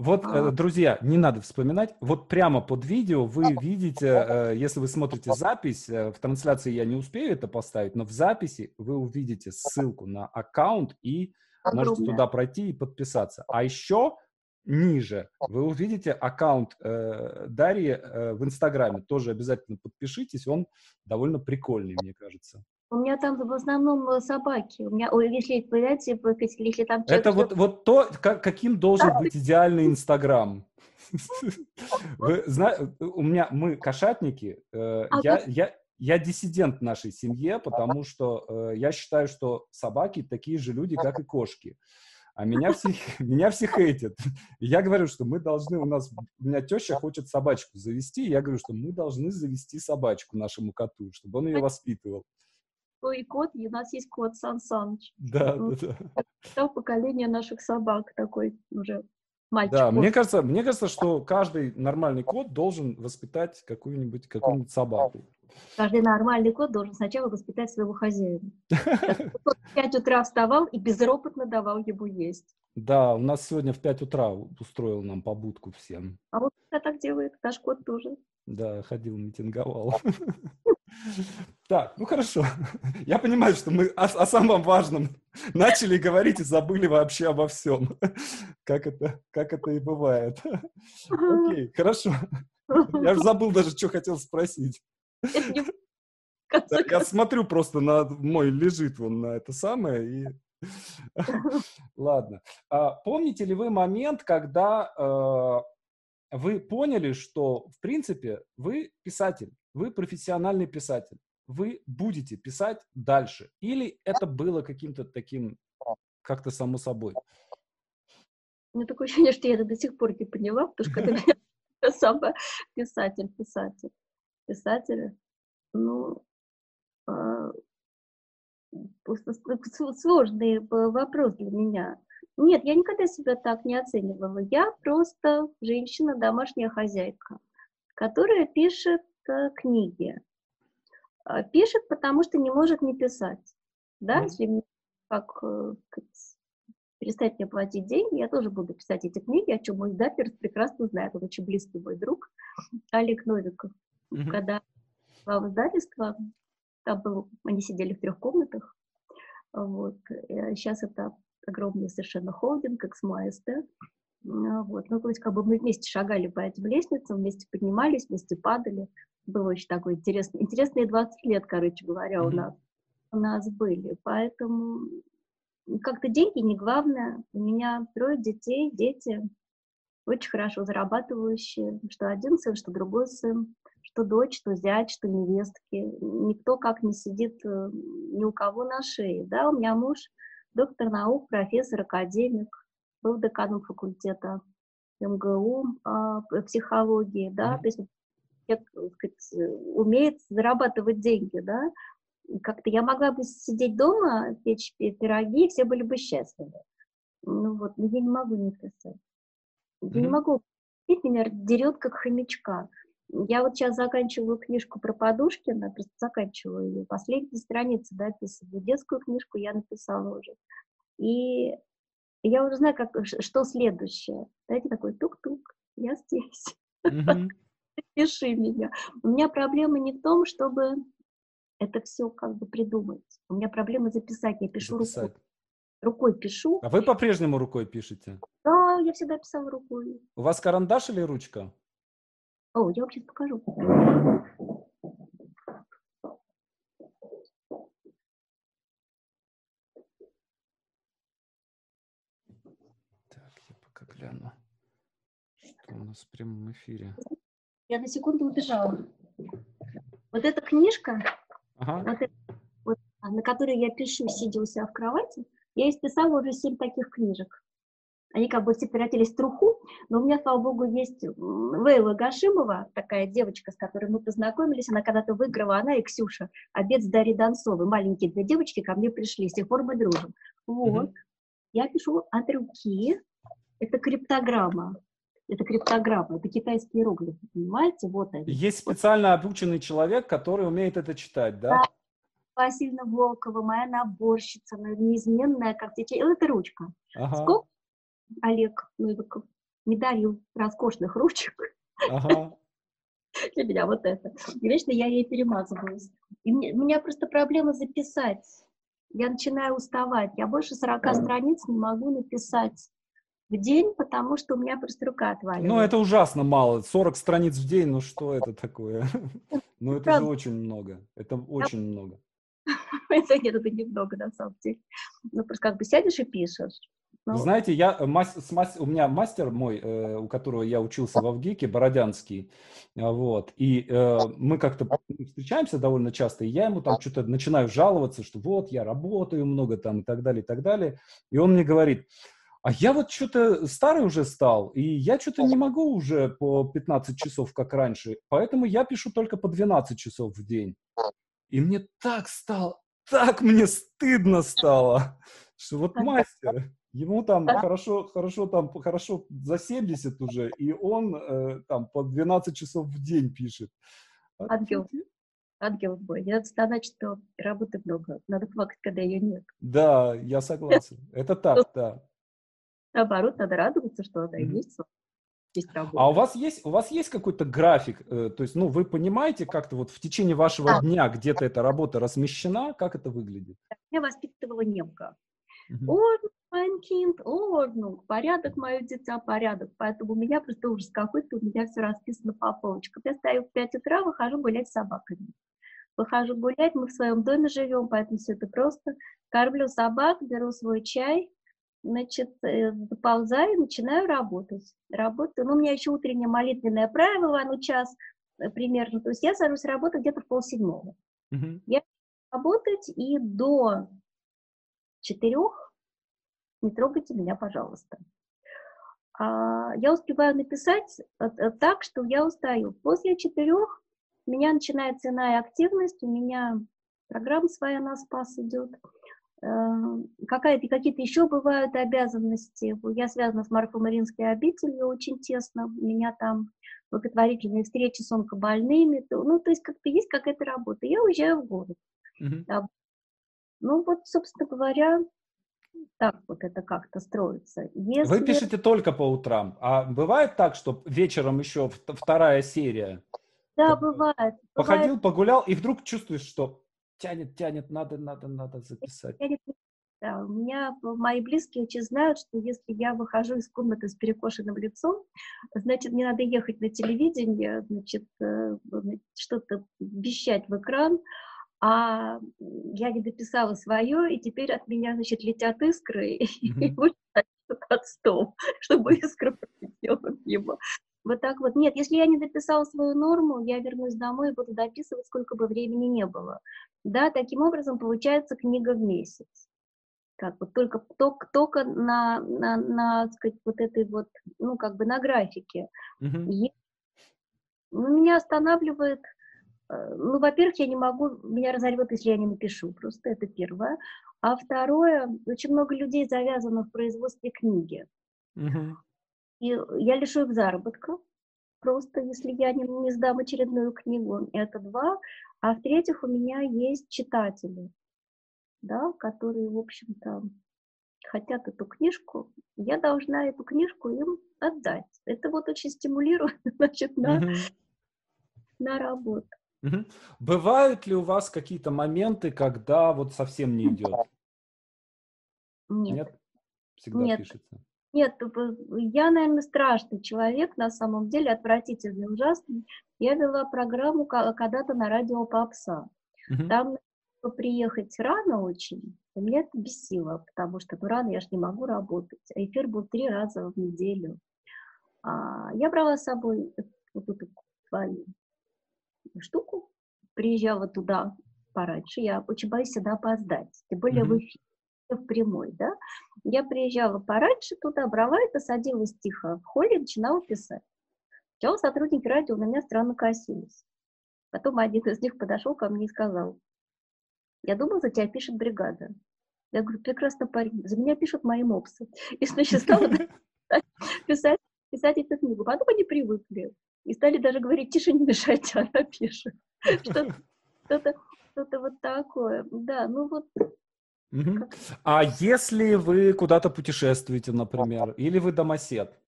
Вот, а. друзья, не надо вспоминать, вот прямо под видео вы видите, э, если вы смотрите запись, э, в трансляции я не успею это поставить, но в записи вы увидите ссылку на аккаунт и можете туда пройти и подписаться. А еще ниже вы увидите аккаунт э, Дарьи э, в Инстаграме. Тоже обязательно подпишитесь, он довольно прикольный, мне кажется. У меня там в основном э, собаки. У меня, если понимаете, если там Это вот, вот то, как, каким должен быть идеальный Инстаграм. Вы знаете, у меня мы кошатники. Э, а я, я, я диссидент в нашей семье, потому что э, я считаю, что собаки такие же люди, как и кошки. А меня всех, меня всех хейтят. я говорю, что мы должны, у нас, у меня теща хочет собачку завести, я говорю, что мы должны завести собачку нашему коту, чтобы он ее воспитывал. Ой, кот, и у нас есть кот Сан Саныч. Да, да, да. Это поколение наших собак такой уже мальчик. Да, мне кажется, мне кажется, что каждый нормальный кот должен воспитать какую-нибудь какую-нибудь собаку. Каждый нормальный кот должен сначала воспитать своего хозяина. Кот в 5 утра вставал и безропотно давал ему есть. Да, у нас сегодня в 5 утра устроил нам побудку всем. А вот так делает, наш кот тоже. Да, ходил, митинговал. Так, ну хорошо. Я понимаю, что мы о, о самом важном начали говорить и забыли вообще обо всем. Как это, как это и бывает. Окей, хорошо. Я же забыл даже, что хотел спросить. Я смотрю просто на мой лежит вон на это самое и Ладно. А, помните ли вы момент, когда э, вы поняли, что, в принципе, вы писатель, вы профессиональный писатель, вы будете писать дальше? Или это было каким-то таким, как-то само собой? У меня такое ощущение, что я это до сих пор не поняла, потому что когда я сама писатель, писатель, писатель, ну, а, сложный вопрос для меня. Нет, я никогда себя так не оценивала. Я просто женщина, домашняя хозяйка, которая пишет э, книги. А, пишет, потому что не может не писать. Да, mm. если как э, перестать мне платить деньги, я тоже буду писать эти книги, о чем мой издатель прекрасно знает. Он очень близкий мой друг Олег Новиков. Mm-hmm. Когда в издательство, там был, они сидели в трех комнатах, вот, сейчас это огромный совершенно холдинг, XMAST, вот, ну, то есть как бы мы вместе шагали по этим лестницам, вместе поднимались, вместе падали, было очень такое интересное, интересные 20 лет, короче говоря, mm-hmm. у нас, у нас были, поэтому как-то деньги не главное, у меня трое детей, дети очень хорошо зарабатывающие, что один сын, что другой сын, что дочь, что зять, что невестки. Никто как не сидит э, ни у кого на шее. Да, у меня муж доктор наук, профессор, академик, был деканом факультета МГУ а, психологии, да, mm-hmm. то есть человек, сказать, умеет зарабатывать деньги, да, как-то я могла бы сидеть дома, печь пироги, и все были бы счастливы. Ну вот, но я не могу не писать. Я mm-hmm. не могу. Меня дерет как хомячка. Я вот сейчас заканчиваю книжку про Подушкина, просто заканчиваю ее. Последние страницы дописываю. Детскую книжку я написала уже. И я уже знаю, как, что следующее. Знаете, такой тук-тук, я здесь. Mm-hmm. Пиши меня. У меня проблема не в том, чтобы это все как бы придумать. У меня проблема записать. Я пишу записать. рукой. Рукой пишу. А вы по-прежнему рукой пишете? Да, я всегда писала рукой. У вас карандаш или ручка? О, я вам сейчас покажу. Так, я пока гляну, что у нас в прямом эфире. Я на секунду убежала. Вот эта книжка, ага. вот это, вот, на которой я пишу, сидя у себя в кровати, я исписала уже семь таких книжек они как бы все превратились в труху, но у меня, слава богу, есть Вейла Гашимова, такая девочка, с которой мы познакомились, она когда-то выиграла, она и Ксюша, обед с Дарьей Донцовой, маленькие две девочки ко мне пришли, с тех пор мы дружим. Вот, mm-hmm. я пишу от руки, это криптограмма, это криптограмма, это китайские иероглифы, понимаете, вот они. Есть специально обученный человек, который умеет это читать, да? Да, Васильевна Волкова, моя наборщица, неизменная, как течение, это ручка. Ага. Сколько Олег Новиков не дарил роскошных ручек. Ага. Для меня вот это. И вечно я ей перемазываюсь. И мне, у меня просто проблема записать. Я начинаю уставать. Я больше 40 страниц не могу написать. В день, потому что у меня просто рука отваливается. Ну, это ужасно мало. 40 страниц в день, ну что это такое? Ну, это же очень много. Это очень много. Это нет, это немного, на самом деле. Ну, просто как бы сядешь и пишешь. Ну, Знаете, я, э, мас, мас, у меня мастер мой, э, у которого я учился в Авгике, Бородянский, а, вот, и э, мы как-то встречаемся довольно часто, и я ему там что-то начинаю жаловаться, что вот, я работаю много там и так далее, и так далее, и он мне говорит, а я вот что-то старый уже стал, и я что-то не могу уже по 15 часов, как раньше, поэтому я пишу только по 12 часов в день. И мне так стало, так мне стыдно стало, что вот мастер, ему там хорошо, хорошо, там, хорошо за 70 уже, и он э, там по 12 часов в день пишет. Ангел. Ангел мой, не надо стонать, что работы много. Надо плакать, когда ее нет. Да, я согласен. Это так, да. Наоборот, надо радоваться, что она mm-hmm. есть. Есть А у вас есть, у вас есть какой-то график? Э, то есть, ну, вы понимаете как-то вот в течение вашего а. дня где-то эта работа размещена? Как это выглядит? Я воспитывала немка. Mein Kind, Ordnung. Порядок, мое дитя, порядок. Поэтому у меня просто ужас какой-то, у меня все расписано по полочкам. Я стою в 5 утра, выхожу гулять с собаками. Выхожу гулять, мы в своем доме живем, поэтому все это просто. Кормлю собак, беру свой чай, значит, э, и начинаю работать. Работаю. Ну, у меня еще утреннее молитвенное правило, оно час э, примерно. То есть я сажусь работать где-то в полседьмого. Mm-hmm. Я работать и до четырех не трогайте меня, пожалуйста. А, я успеваю написать э, так, что я устаю. После четырех у меня начинается иная активность, у меня программа своя на спас идет. Эм, какая-то, какие-то еще бывают обязанности. Я связана с Марфо-Маринской обителью очень тесно. У меня там благотворительные встречи с онкобольными. Ну, то есть как-то есть какая-то работа. Я уезжаю в город. Mm-hmm. Ну, вот, собственно говоря, так вот это как-то строится. Если... Вы пишете только по утрам, а бывает так, что вечером еще вторая серия? Да, бывает. Походил, бывает. погулял, и вдруг чувствуешь, что тянет, тянет, надо, надо, надо записать. Да, у меня мои близкие очень знают, что если я выхожу из комнаты с перекошенным лицом, значит, мне надо ехать на телевидение, значит, э, что-то вещать в экран, а я не дописала свое, и теперь от меня, значит, летят искры, mm-hmm. и будет под стол, чтобы искра пролетела мимо. Вот так вот. Нет, если я не дописала свою норму, я вернусь домой и буду дописывать, сколько бы времени не было. Да, таким образом получается книга в месяц. Как вот только, только, только на, на, на, сказать, вот этой вот, ну, как бы на графике. Mm-hmm. И, ну, меня останавливает, э, ну, во-первых, я не могу, меня разорвет, если я не напишу, просто это первое. А второе, очень много людей завязано в производстве книги. Mm-hmm. И я лишу их заработка, просто если я не, не сдам очередную книгу, это два. А в-третьих, у меня есть читатели, да, которые, в общем-то, хотят эту книжку, я должна эту книжку им отдать. Это вот очень стимулирует, значит, на, mm на работу. mm Бывают ли у вас какие-то моменты, когда вот совсем не идет? Нет. Нет? Всегда Нет. пишется. Нет, я, наверное, страшный человек, на самом деле, отвратительный, ужасный. Я вела программу когда-то на радио Попса. Угу. Там приехать рано очень, и меня это бесило, потому что ну, рано я же не могу работать. А эфир был три раза в неделю. А, я брала с собой вот эту свою штуку, приезжала туда пораньше. Я очень боюсь всегда опоздать, тем более mm в эфир в прямой, да, я приезжала пораньше туда, брала это, садилась тихо в холле начинала писать. Сначала сотрудники радио на меня странно косились. Потом один из них подошел ко мне и сказал, я думал, за тебя пишет бригада. Я говорю, прекрасно, парень, за меня пишут мои мопсы. И значит, стала писать, писать эту книгу. Потом они привыкли. И стали даже говорить, тише, не мешайте, она пишет. Что-то что-то вот такое. Да, ну вот Угу. А если вы куда-то путешествуете, например, или вы домосед?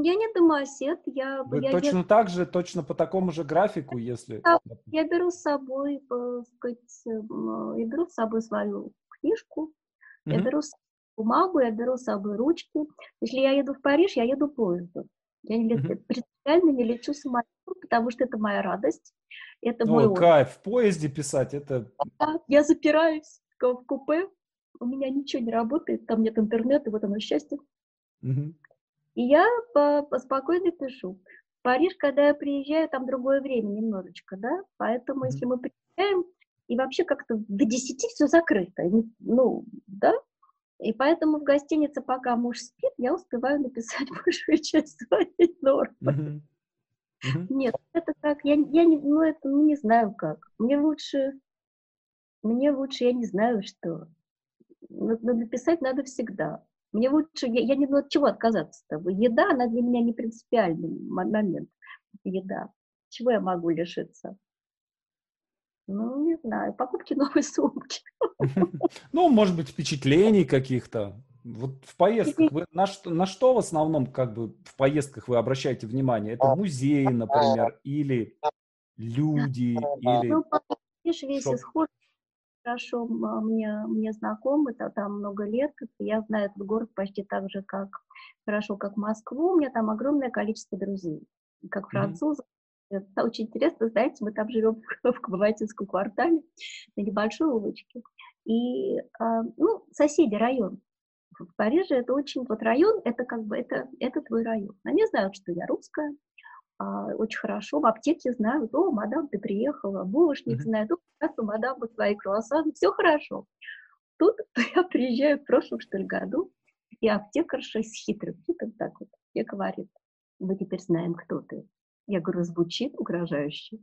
Я не домосед, я... Вы я точно я... так же, точно по такому же графику, если... Я беру с собой, э, сказать, я беру с собой свою книжку, угу. я беру бумагу, я беру с собой ручки. Если я еду в Париж, я еду поездом. Я не лет, mm-hmm. принципиально не лечу самолетом, потому что это моя радость. Это О, мой кайф, в поезде писать, это... Я запираюсь в купе, у меня ничего не работает, там нет интернета, вот оно счастье. Mm-hmm. И я по, по спокойно пишу. В Париж, когда я приезжаю, там другое время немножечко, да, поэтому mm-hmm. если мы приезжаем, и вообще как-то до 10 все закрыто, ну, да, и поэтому в гостинице, пока муж спит, я успеваю написать большую часть своей нормы. Mm-hmm. Mm-hmm. Нет, это как, я, я не, ну, это, ну, не знаю как. Мне лучше, мне лучше, я не знаю что. Но, но написать надо всегда. Мне лучше, я, я не знаю, от чего отказаться-то. Еда, она для меня не принципиальный момент. Еда. Чего я могу лишиться? Ну, не знаю, покупки новой сумки. Ну, может быть, впечатлений каких-то. Вот в поездках вы на что, на что в основном как бы в поездках вы обращаете внимание? Это музеи, например, или люди, или... Ну, видишь, весь исход хорошо мне, мне знаком, это там много лет, я знаю этот город почти так же, как хорошо, как Москву, у меня там огромное количество друзей, как французов, это очень интересно, знаете, мы там живем в Кабаватинском квартале, на небольшой улочке. И, а, ну, соседи район. В Париже это очень, вот район, это как бы, это, это твой район. Они знают, что я русская, а, очень хорошо, в аптеке знают, о, мадам, ты приехала, булочник mm-hmm. знает, о, мадам, вот твои круассаны, все хорошо. Тут я приезжаю в прошлом, что ли, году, и аптекарша с хитрым видом так вот мне говорит, мы теперь знаем, кто ты. Я говорю, звучит угрожающе.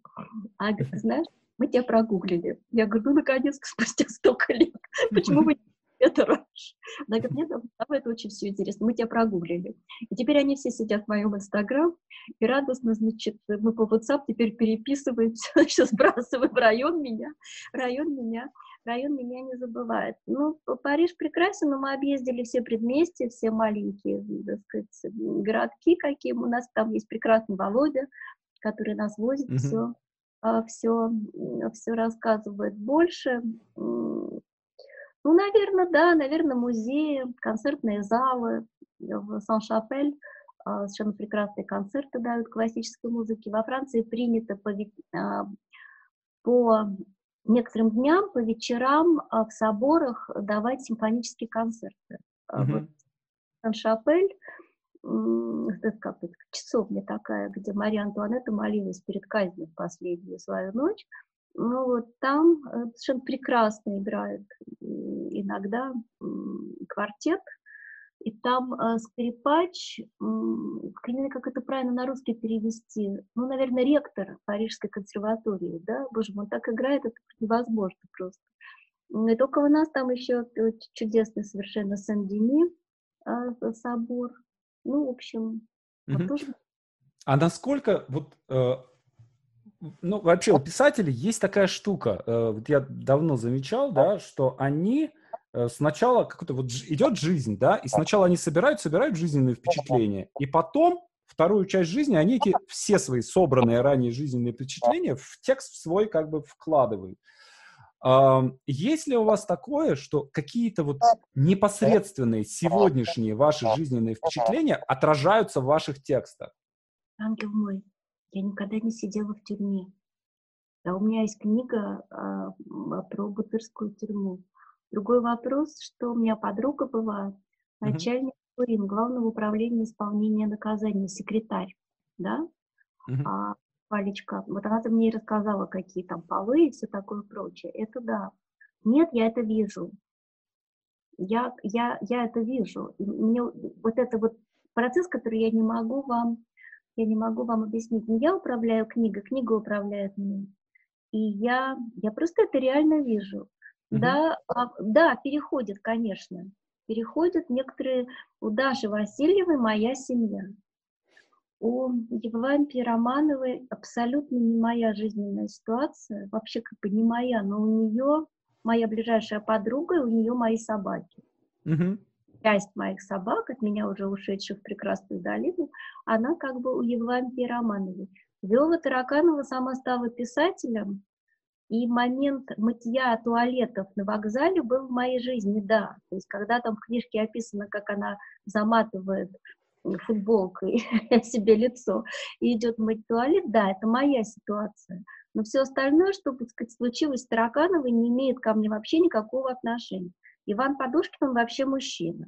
А говорит, знаешь, мы тебя прогуглили. Я говорю, ну, наконец, спустя столько лет. Почему вы это раньше? Она говорит, нет, нам это очень все интересно, мы тебя прогуглили. И теперь они все сидят в моем инстаграм и радостно, значит, мы по WhatsApp теперь переписываемся, сейчас сбрасываем район меня, район меня район меня не забывает. Ну, Париж прекрасен, но мы объездили все предместья, все маленькие, так сказать, городки какие. У нас там есть прекрасный Володя, который нас возит, mm-hmm. все, все, все рассказывает больше. Ну, наверное, да, наверное, музеи, концертные залы в Сан-Шапель, а, совершенно прекрасные концерты дают классической музыки. Во Франции принято по, а, по некоторым дням по вечерам а, в соборах давать симфонические концерты. Mm-hmm. Вот Сан-Шапель, это как это, часовня такая, где Мария Антуанетта молилась перед казнью в последнюю свою ночь. Ну вот там э, совершенно прекрасно играет иногда квартет, и там э, скрипач, э, как это правильно на русский перевести, ну, наверное, ректор Парижской консерватории, да, боже мой, он так играет, это невозможно просто. И только у нас там еще чудесный совершенно Сен-Дени э, собор, ну, в общем, mm-hmm. тоже... А насколько вот э, ну, вообще у писателей есть такая штука, э, вот я давно замечал, да, что они Э, сначала какой-то вот идет жизнь, да, и сначала они собирают, собирают жизненные впечатления, и потом вторую часть жизни они эти все свои собранные ранее жизненные впечатления в текст свой как бы вкладывают. Есть ли у вас такое, что какие-то вот непосредственные сегодняшние ваши жизненные впечатления отражаются в ваших текстах? Ангел мой, я никогда не сидела в тюрьме. Да, у меня есть книга а, про бутырскую тюрьму. Другой вопрос, что у меня подруга была, начальник uh-huh. Главного управления исполнения наказания, секретарь, да, uh-huh. а, Валечка, вот она мне рассказала, какие там полы и все такое прочее. Это да. Нет, я это вижу. Я, я, я это вижу. И мне вот это вот процесс, который я не могу вам, я не могу вам объяснить. Не я управляю книгой, книга управляет мной. И я, я просто это реально вижу. Да, а, да, переходит, конечно. Переходят некоторые у Даши Васильевой «Моя семья». У Евлампии Романовой абсолютно не моя жизненная ситуация, вообще как бы не моя, но у нее моя ближайшая подруга, и у нее мои собаки. Угу. Часть моих собак, от меня уже ушедших в прекрасную долину, она как бы у Евлампии Романовой. Вела Тараканова сама стала писателем, И момент мытья туалетов на вокзале был в моей жизни, да. То есть когда там в книжке описано, как она заматывает футболкой себе лицо и идет мыть туалет, да, это моя ситуация. Но все остальное, что, так сказать, случилось с Таракановой, не имеет ко мне вообще никакого отношения. Иван Подушкин, вообще мужчина.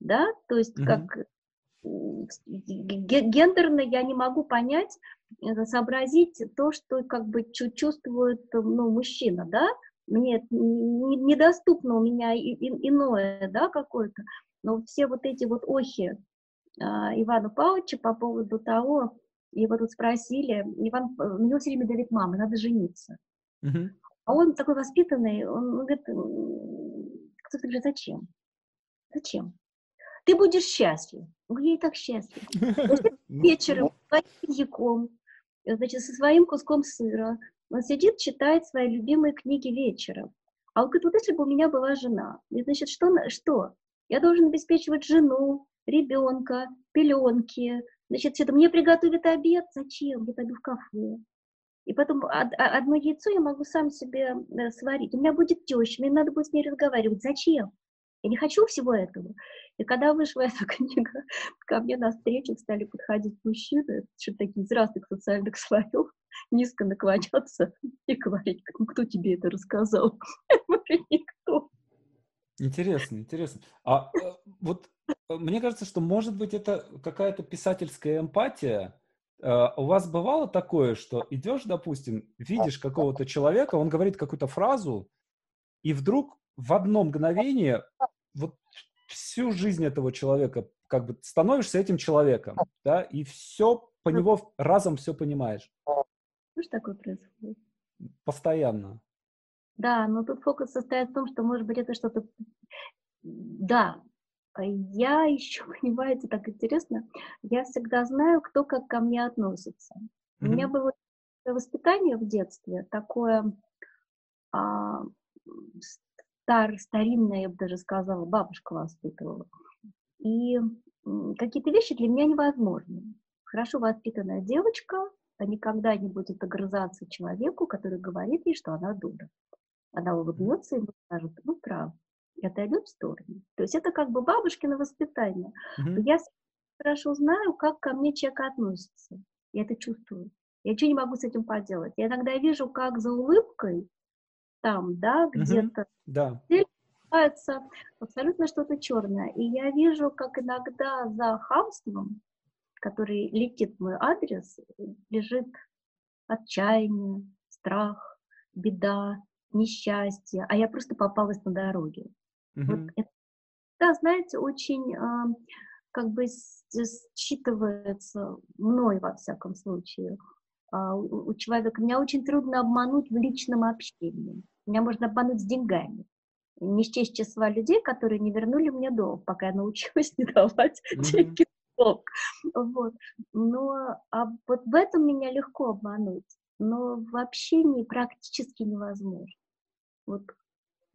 Да, то есть mm-hmm. как гендерно я не могу понять, э, сообразить то, что как бы чувствует ну, мужчина, да, мне недоступно у меня иное, да, какое-то, но все вот эти вот охи а, Ивана Павловича по поводу того, его тут спросили, Иван, у него все время давит мама, надо жениться. Uh-huh. А он такой воспитанный, он говорит, кто-то говорит, зачем? Зачем? Ты будешь счастлив. Я и так счастлив. Вечером своим языком, значит, со своим куском сыра. Он сидит, читает свои любимые книги вечером. А он говорит, вот если бы у меня была жена, и, значит, что, что? Я должен обеспечивать жену, ребенка, пеленки, значит, все это мне приготовят обед, зачем? Я пойду в кафе. И потом одно яйцо я могу сам себе э, сварить. У меня будет теща, мне надо будет с ней разговаривать. Зачем? Я не хочу всего этого. И когда вышла эта книга, ко мне на встречу стали подходить мужчины, что такие из разных социальных слоев, низко наклоняться и говорить, кто тебе это рассказал? Никто. Интересно, интересно. А э, вот э, мне кажется, что может быть это какая-то писательская эмпатия. Э, у вас бывало такое, что идешь, допустим, видишь какого-то человека, он говорит какую-то фразу, и вдруг в одно мгновение вот всю жизнь этого человека как бы становишься этим человеком, да, и все по него разом все понимаешь. Что такое происходит? Постоянно. Да, но тут фокус состоит в том, что, может быть, это что-то... Да, я еще, понимаете, так интересно, я всегда знаю, кто как ко мне относится. Mm-hmm. У меня было воспитание в детстве такое а, стар, старинная, я бы даже сказала, бабушка воспитывала. И какие-то вещи для меня невозможны. Хорошо воспитанная девочка никогда не будет огрызаться человеку, который говорит ей, что она дура. Она улыбнется и скажет, ну, прав, и отойдет в сторону. То есть это как бы бабушкино воспитание. Mm-hmm. Я хорошо знаю, как ко мне человек относится. Я это чувствую. Я ничего не могу с этим поделать. Я иногда вижу, как за улыбкой там, да, где-то. Угу, да. абсолютно что-то черное. И я вижу, как иногда за хамством, который летит в мой адрес, лежит отчаяние, страх, беда, несчастье, а я просто попалась на дороге. Вот это, да, знаете, очень э, как бы считывается мной, во всяком случае, а, у человека. Меня очень трудно обмануть в личном общении. Меня можно обмануть с деньгами. Не счесть числа людей, которые не вернули мне долг, пока я научилась не давать mm-hmm. деньги долг. Вот. Но а вот в этом меня легко обмануть. Но в общении практически невозможно. Вот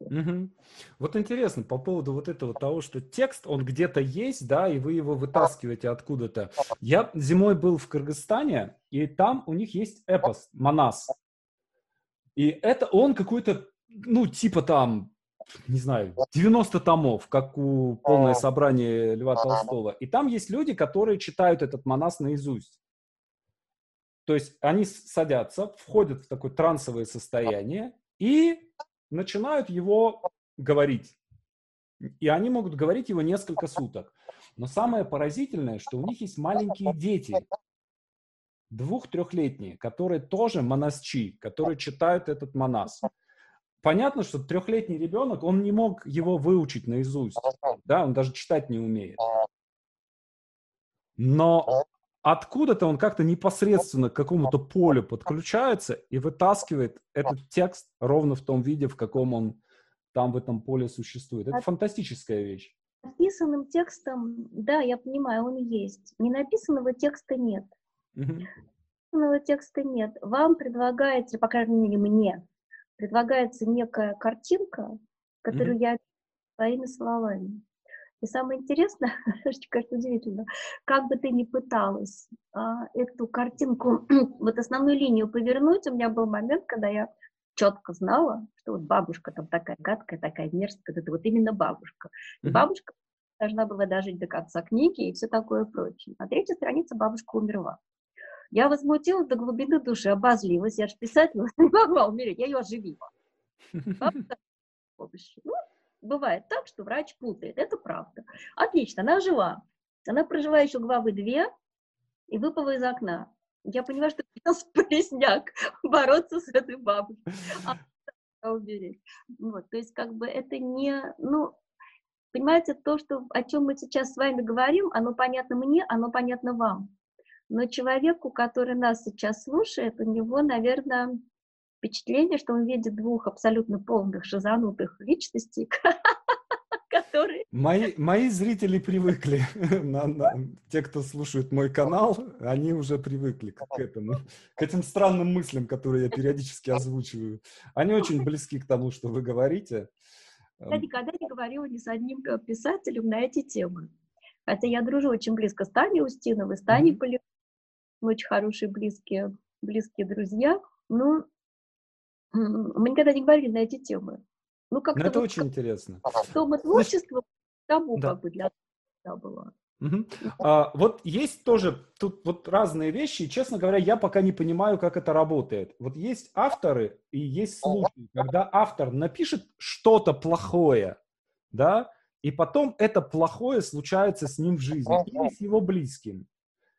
Угу. Вот интересно по поводу вот этого того, что текст, он где-то есть, да, и вы его вытаскиваете откуда-то. Я зимой был в Кыргызстане, и там у них есть эпос, Манас. И это он какой-то, ну, типа там, не знаю, 90 томов, как у полное собрание Льва Толстого. И там есть люди, которые читают этот Манас наизусть. То есть они садятся, входят в такое трансовое состояние и начинают его говорить. И они могут говорить его несколько суток. Но самое поразительное, что у них есть маленькие дети, двух-трехлетние, которые тоже монасчи, которые читают этот монас. Понятно, что трехлетний ребенок, он не мог его выучить наизусть, да, он даже читать не умеет. Но откуда-то он как-то непосредственно к какому-то полю подключается и вытаскивает этот текст ровно в том виде, в каком он там в этом поле существует. Это фантастическая вещь. Написанным текстом, да, я понимаю, он есть. Не написанного текста нет. Написанного текста нет. Вам предлагается, по крайней мере мне, предлагается некая картинка, которую я своими словами. И самое интересное, что кажется удивительно, как бы ты ни пыталась а, эту картинку, вот основную линию повернуть, у меня был момент, когда я четко знала, что вот бабушка там такая гадкая, такая мерзкая, это вот именно бабушка. И бабушка должна была дожить до конца книги и все такое прочее. На третьей странице бабушка умерла. Я возмутилась до глубины души, обозлилась. Я же писатель не могла умереть, я ее оживила. Ну, бывает так, что врач путает, это правда. Отлично, она жила. Она прожила еще главы две и выпала из окна. Я поняла, что придется полезняк бороться с этой бабушкой. А умереть. Вот, то есть, как бы это не, ну, понимаете, то, что, о чем мы сейчас с вами говорим, оно понятно мне, оно понятно вам. Но человеку, который нас сейчас слушает, у него, наверное, впечатление, что он видит двух абсолютно полных шизанутых личностей, которые... Мои, мои зрители привыкли, на, на, те, кто слушает мой канал, они уже привыкли к, к этому, к этим странным мыслям, которые я периодически озвучиваю. Они очень близки к тому, что вы говорите. Я никогда не говорила ни с одним э, писателем на эти темы. Хотя я дружу очень близко с Таней Устиновой, с Таней mm-hmm. Мы очень хорошие, близкие, близкие друзья. Но мы никогда не говорили на эти темы. Ну, как это вот, очень как, интересно. Дома творчество табу да. как бы для да, было. Угу. А, вот есть тоже тут вот разные вещи, честно говоря, я пока не понимаю, как это работает. Вот есть авторы и есть случаи, когда автор напишет что-то плохое, да, и потом это плохое случается с ним в жизни или с его близким.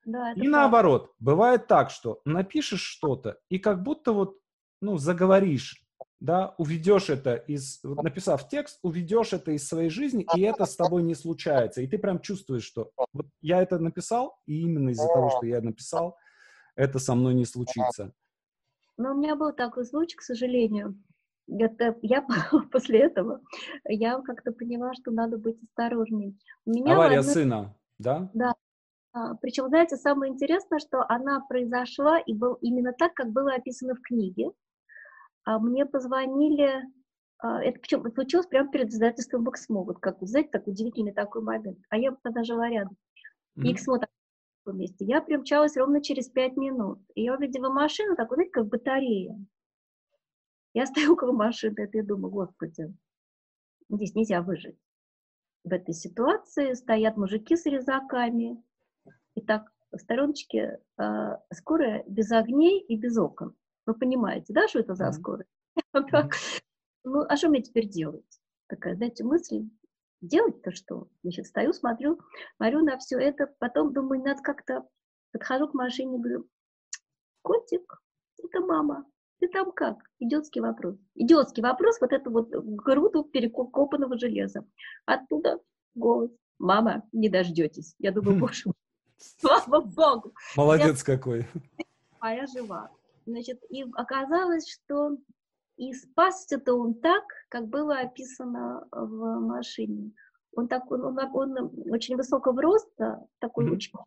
Да, и правда. наоборот, бывает так, что напишешь что-то, и как будто вот, ну, заговоришь да, уведешь это из, написав текст, уведешь это из своей жизни, и это с тобой не случается. И ты прям чувствуешь, что вот я это написал, и именно из-за того, что я написал, это со мной не случится. Но у меня был такой случай, к сожалению. Это я после этого я как-то поняла, что надо быть осторожней. У меня Авария одна... сына, да? Да. А, Причем, знаете, самое интересное, что она произошла и был именно так, как было описано в книге. А мне позвонили, а, это причем случилось прямо перед издательством Эксмо, вот как, знаете, так удивительный такой момент. А я тогда жила рядом. Mm-hmm. И Эксмо там месте. Я примчалась ровно через пять минут. И я увидела машину, такой, знаете, как батарея. Я стою около машины, это я думаю, господи, здесь нельзя выжить. В этой ситуации стоят мужики с резаками. И так, в стороночке э, скорая без огней и без окон. Вы понимаете, да, что это за скорость? Ну, а что мне теперь делать? Такая, знаете, мысль, делать-то что? Значит, стою, смотрю, смотрю на все это, потом думаю, надо как-то, подхожу к машине, говорю, котик, это мама, ты там как? Идиотский вопрос. Идиотский вопрос, вот это вот груду перекопанного железа. Оттуда голос. Мама, не дождетесь. Я думаю, боже мой, слава богу. Молодец какой. Моя жива. Значит, и оказалось, что и спасся-то он так, как было описано в машине. Он такой, он, он очень высокого роста, такой mm-hmm.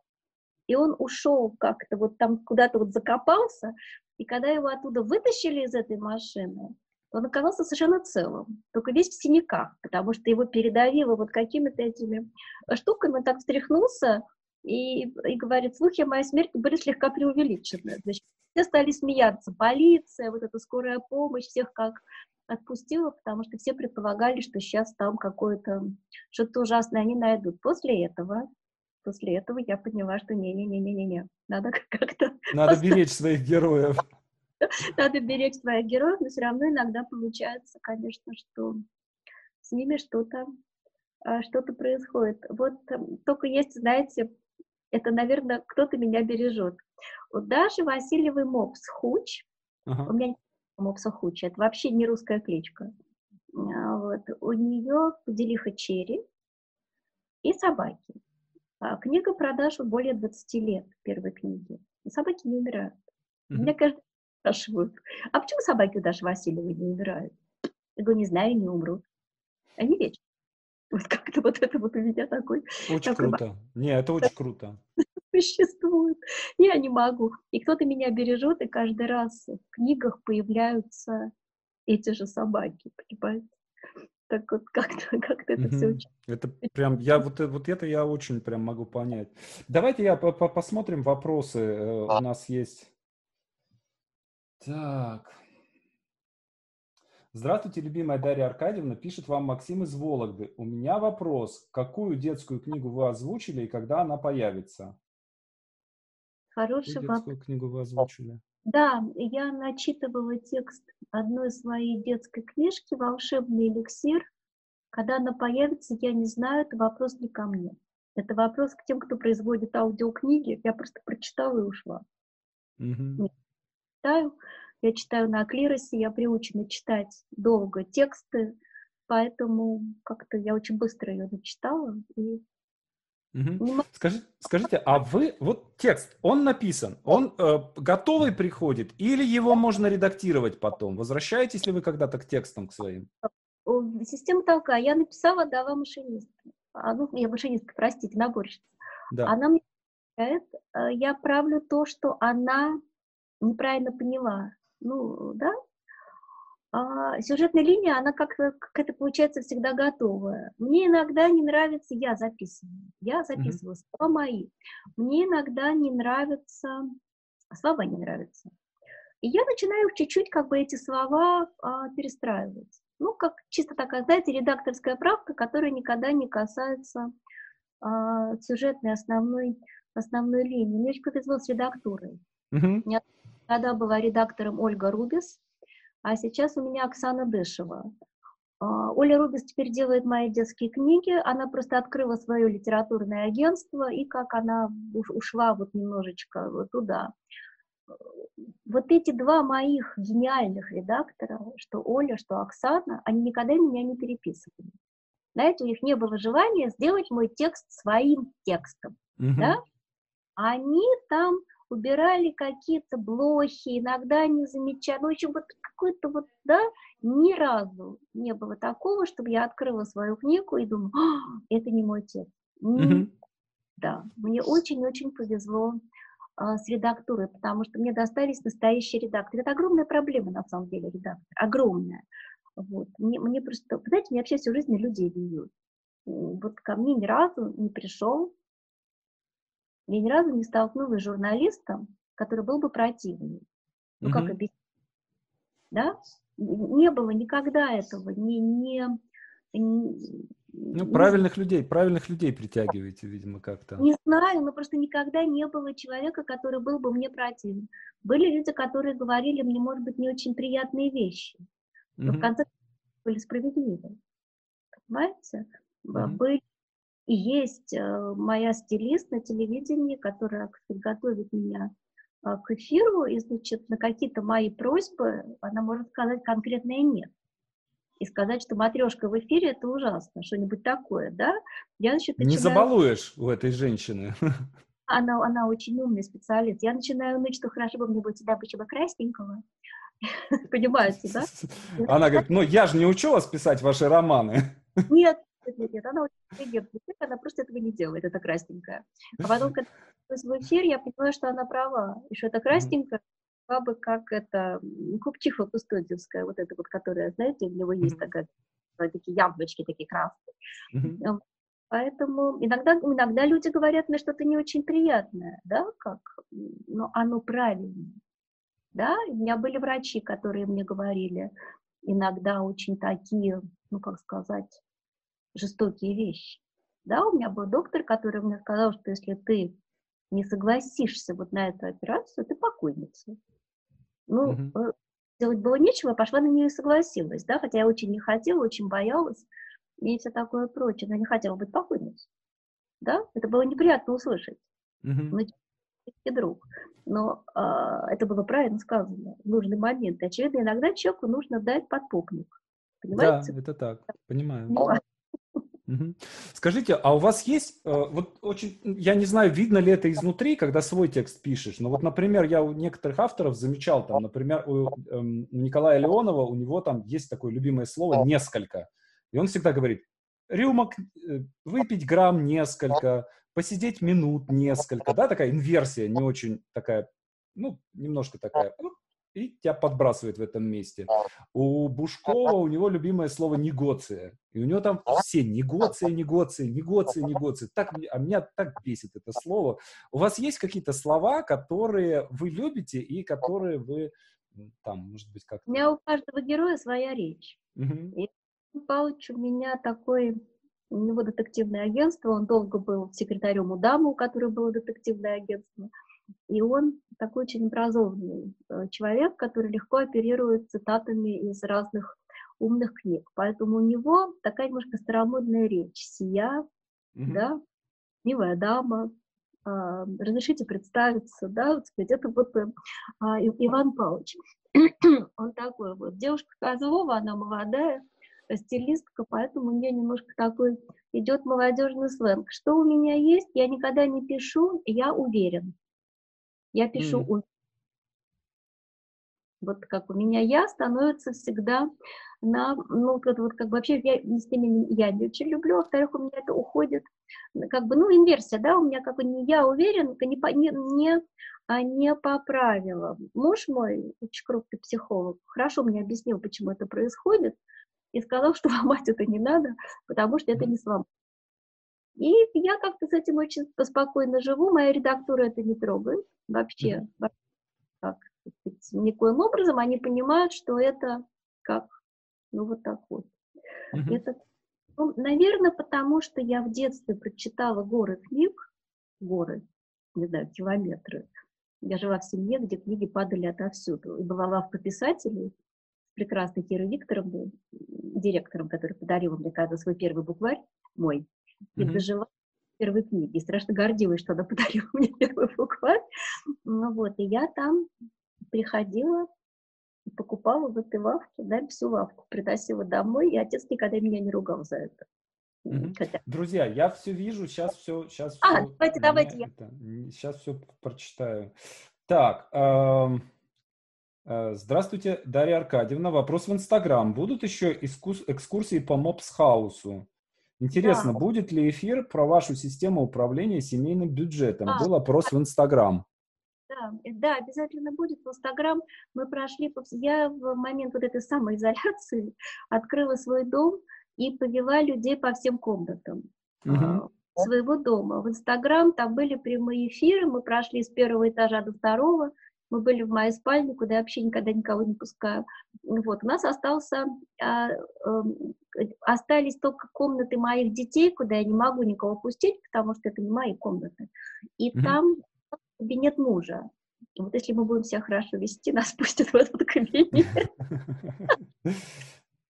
и он ушел как-то вот там куда-то вот закопался, и когда его оттуда вытащили из этой машины, он оказался совершенно целым, только весь в синяках, потому что его передавило вот какими-то этими штуками, он так встряхнулся, и, и говорит, слухи о моей смерти были слегка преувеличены. Значит, все стали смеяться. Полиция, вот эта скорая помощь, всех как отпустила, потому что все предполагали, что сейчас там какое-то что-то ужасное они найдут. После этого, после этого я поняла, что не-не-не-не-не, надо как-то... Надо поставить. беречь своих героев. Надо беречь своих героев, но все равно иногда получается, конечно, что с ними что-то а, что-то происходит. Вот эм, только есть, знаете, это, наверное, кто-то меня бережет. У Даши Васильевой мопс Хуч, ага. у меня нет мопса Хуч, это вообще не русская кличка. А, вот. У нее Пуделиха Черри и собаки. А книга продаж более 20 лет, первой книги. Собаки не умирают. Mm-hmm. Меня каждый спрашивают, а почему собаки у Даши Васильевой не умирают? Я говорю, не знаю, не умрут. Они вечны. Вот как-то вот это вот у меня такой... Очень такой, круто. Не, это очень круто. Существует. Я не могу. И кто-то меня бережет, и каждый раз в книгах появляются эти же собаки, понимаете? Так вот как-то как это все очень... Это прям, я вот, э, вот это я очень прям могу понять. Давайте я по -по посмотрим вопросы. Э, у нас есть... Так... Здравствуйте, любимая Дарья Аркадьевна. Пишет вам Максим из Вологды. У меня вопрос. Какую детскую книгу вы озвучили и когда она появится? Хороший Какую детскую вопрос. книгу вы озвучили? Да, я начитывала текст одной своей детской книжки «Волшебный эликсир». Когда она появится, я не знаю, это вопрос не ко мне. Это вопрос к тем, кто производит аудиокниги. Я просто прочитала и ушла. Угу. Читаю. Я читаю на клиросе, я приучена читать долго тексты, поэтому как-то я очень быстро ее начитала. И угу. Скажи, скажите, а вы, вот текст, он написан, он э, готовый приходит или его можно редактировать потом? Возвращаетесь ли вы когда-то к текстам к своим? Система такая, я написала, дала машинистке. А, ну, я машинистка, простите, наборщица. Да. Она мне говорит, э, я правлю то, что она неправильно поняла ну, да, а сюжетная линия, она как-то, как это получается, всегда готовая. Мне иногда не нравится, я записываю, я записываю mm-hmm. слова мои. Мне иногда не нравится, слова не нравятся. И я начинаю чуть-чуть как бы эти слова а, перестраивать. Ну, как чисто такая, знаете, редакторская правка, которая никогда не касается а, сюжетной основной, основной линии. Мне очень повезло с редактурой. Mm-hmm. Тогда была редактором Ольга Рубис, а сейчас у меня Оксана Дышева. А, Оля Рубис теперь делает мои детские книги, она просто открыла свое литературное агентство, и как она ушла вот немножечко вот туда. Вот эти два моих гениальных редактора, что Оля, что Оксана, они никогда меня не переписывали. Знаете, у них не было желания сделать мой текст своим текстом, mm-hmm. да? Они там убирали какие-то блохи, иногда не замечали. Ну, в общем, вот какой-то вот, да, ни разу не было такого, чтобы я открыла свою книгу и думала, а, это не мой текст. Mm-hmm. Да, мне очень-очень повезло а, с редактурой, потому что мне достались настоящие редакторы. Это огромная проблема, на самом деле, редактор, огромная. Вот. Мне, мне просто, знаете, мне вообще всю жизнь людей бьют. Вот ко мне ни разу не пришел я ни разу не столкнулась с журналистом, который был бы противный. Ну, как объяснить? Да? Не было никогда этого, не, не, не ну, правильных людей, правильных людей притягиваете, видимо, как-то. Не знаю, но просто никогда не было человека, который был бы мне противен. Были люди, которые говорили мне, может быть, не очень приятные вещи, но mm-hmm. в конце были справедливы. Понимаете? Mm-hmm. Были и есть э, моя стилист на телевидении, которая готовит меня а, к эфиру, и, значит, на какие-то мои просьбы она может сказать конкретное «нет». И сказать, что матрешка в эфире – это ужасно, что-нибудь такое, да? Я, значит, начинаю... Не забалуешь у этой женщины. Она, она очень умный специалист. Я начинаю ныть, что хорошо бы мне быть всегда почему красненького. Понимаете, да? Она говорит, ну я же не учу вас писать ваши романы. Нет, нет, она очень интеллигентная, она просто этого не делает, это красненькая. А потом, когда в эфир, я поняла, что она права, и что это красненькая, была бы как это, купчиха кустодиевская, вот эта вот, которая, знаете, у него есть такая, такие яблочки такие красные. Поэтому иногда, иногда люди говорят мне что-то не очень приятное, да, как, но оно правильное. Да, у меня были врачи, которые мне говорили иногда очень такие, ну, как сказать, жестокие вещи. Да, у меня был доктор, который мне сказал, что если ты не согласишься вот на эту операцию, ты покойница. Ну, mm делать было нечего, пошла на нее и согласилась, да, хотя я очень не хотела, очень боялась и все такое прочее, но не хотела быть покойницей. Да, это было неприятно услышать. Mm-hmm. Ну, друг. Но э, это было правильно сказано в нужный момент. Очевидно, иногда человеку нужно дать подпупник. Понимаете? Да, это так. Понимаю. Ну, Скажите, а у вас есть, э, вот очень, я не знаю, видно ли это изнутри, когда свой текст пишешь, но вот, например, я у некоторых авторов замечал, там, например, у эм, Николая Леонова, у него там есть такое любимое слово «несколько», и он всегда говорит, рюмок, э, выпить грамм несколько, посидеть минут несколько, да, такая инверсия, не очень такая, ну, немножко такая, и тебя подбрасывает в этом месте. У Бушкова, у него любимое слово «негоция». И у него там все негоция, негоция, негоция, негоция. Так, а меня так бесит это слово. У вас есть какие-то слова, которые вы любите и которые вы там, может быть, как-то... У меня у каждого героя своя речь. Угу. И Павлович у меня такой, у него детективное агентство, он долго был секретарем у дамы, у которой было детективное агентство. И он такой очень образованный э, человек, который легко оперирует цитатами из разных умных книг. Поэтому у него такая немножко старомодная речь. Сия, mm-hmm. да, милая дама, а, разрешите представиться, да, вот сказать, это вот а, Иван Павлович. Он такой вот. Девушка Козлова, она молодая, стилистка, поэтому у нее немножко такой идет молодежный сленг. Что у меня есть, я никогда не пишу, я уверен. Я пишу mm. Вот как у меня я становится всегда на, ну, это вот как бы вообще я с ними я не очень люблю, во-вторых, у меня это уходит, как бы, ну, инверсия, да, у меня как бы не я уверен, не, не, не, а не по правилам. Муж мой, очень крупный психолог, хорошо мне объяснил, почему это происходит, и сказал, что ломать это не надо, потому что это не сломать. И я как-то с этим очень спокойно живу, моя редактура это не трогает вообще, как, никоим образом они понимают, что это как ну, вот так вот. Uh-huh. Это, ну, наверное, потому что я в детстве прочитала горы книг, горы, не знаю, километры. Я жила в семье, где книги падали отовсюду. И была лавка писателей с прекрасной Кирой Викторовной, директором, который подарил мне когда свой первый букварь, мой, и дожила первой книги. И страшно гордилась, что она подарила мне первый букварь. Ну вот, и я там приходила покупала в этой лавке, да, всю лавку приносила домой, и отец никогда меня не ругал за это. Угу. Хотя... Друзья, я все вижу, сейчас все, сейчас а, все. давайте, давайте я. Сейчас все прочитаю. Так, э, э, здравствуйте, Дарья Аркадьевна. Вопрос в Инстаграм. Будут еще искус, экскурсии по Мопсхаусу? Интересно, да. будет ли эфир про вашу систему управления семейным бюджетом? А, Был опрос в Инстаграм. Да, э, да, обязательно будет. В Инстаграм мы прошли, я в момент вот этой самоизоляции открыла свой дом и повела людей по всем комнатам угу. своего дома. В Инстаграм там были прямые эфиры, мы прошли с первого этажа до второго, мы были в моей спальне, куда я вообще никогда никого не пускаю. Вот, у нас остался, а, э, остались только комнаты моих детей, куда я не могу никого пустить, потому что это не мои комнаты. И mm там кабинет мужа. И вот если мы будем себя хорошо вести, нас пустят в этот кабинет.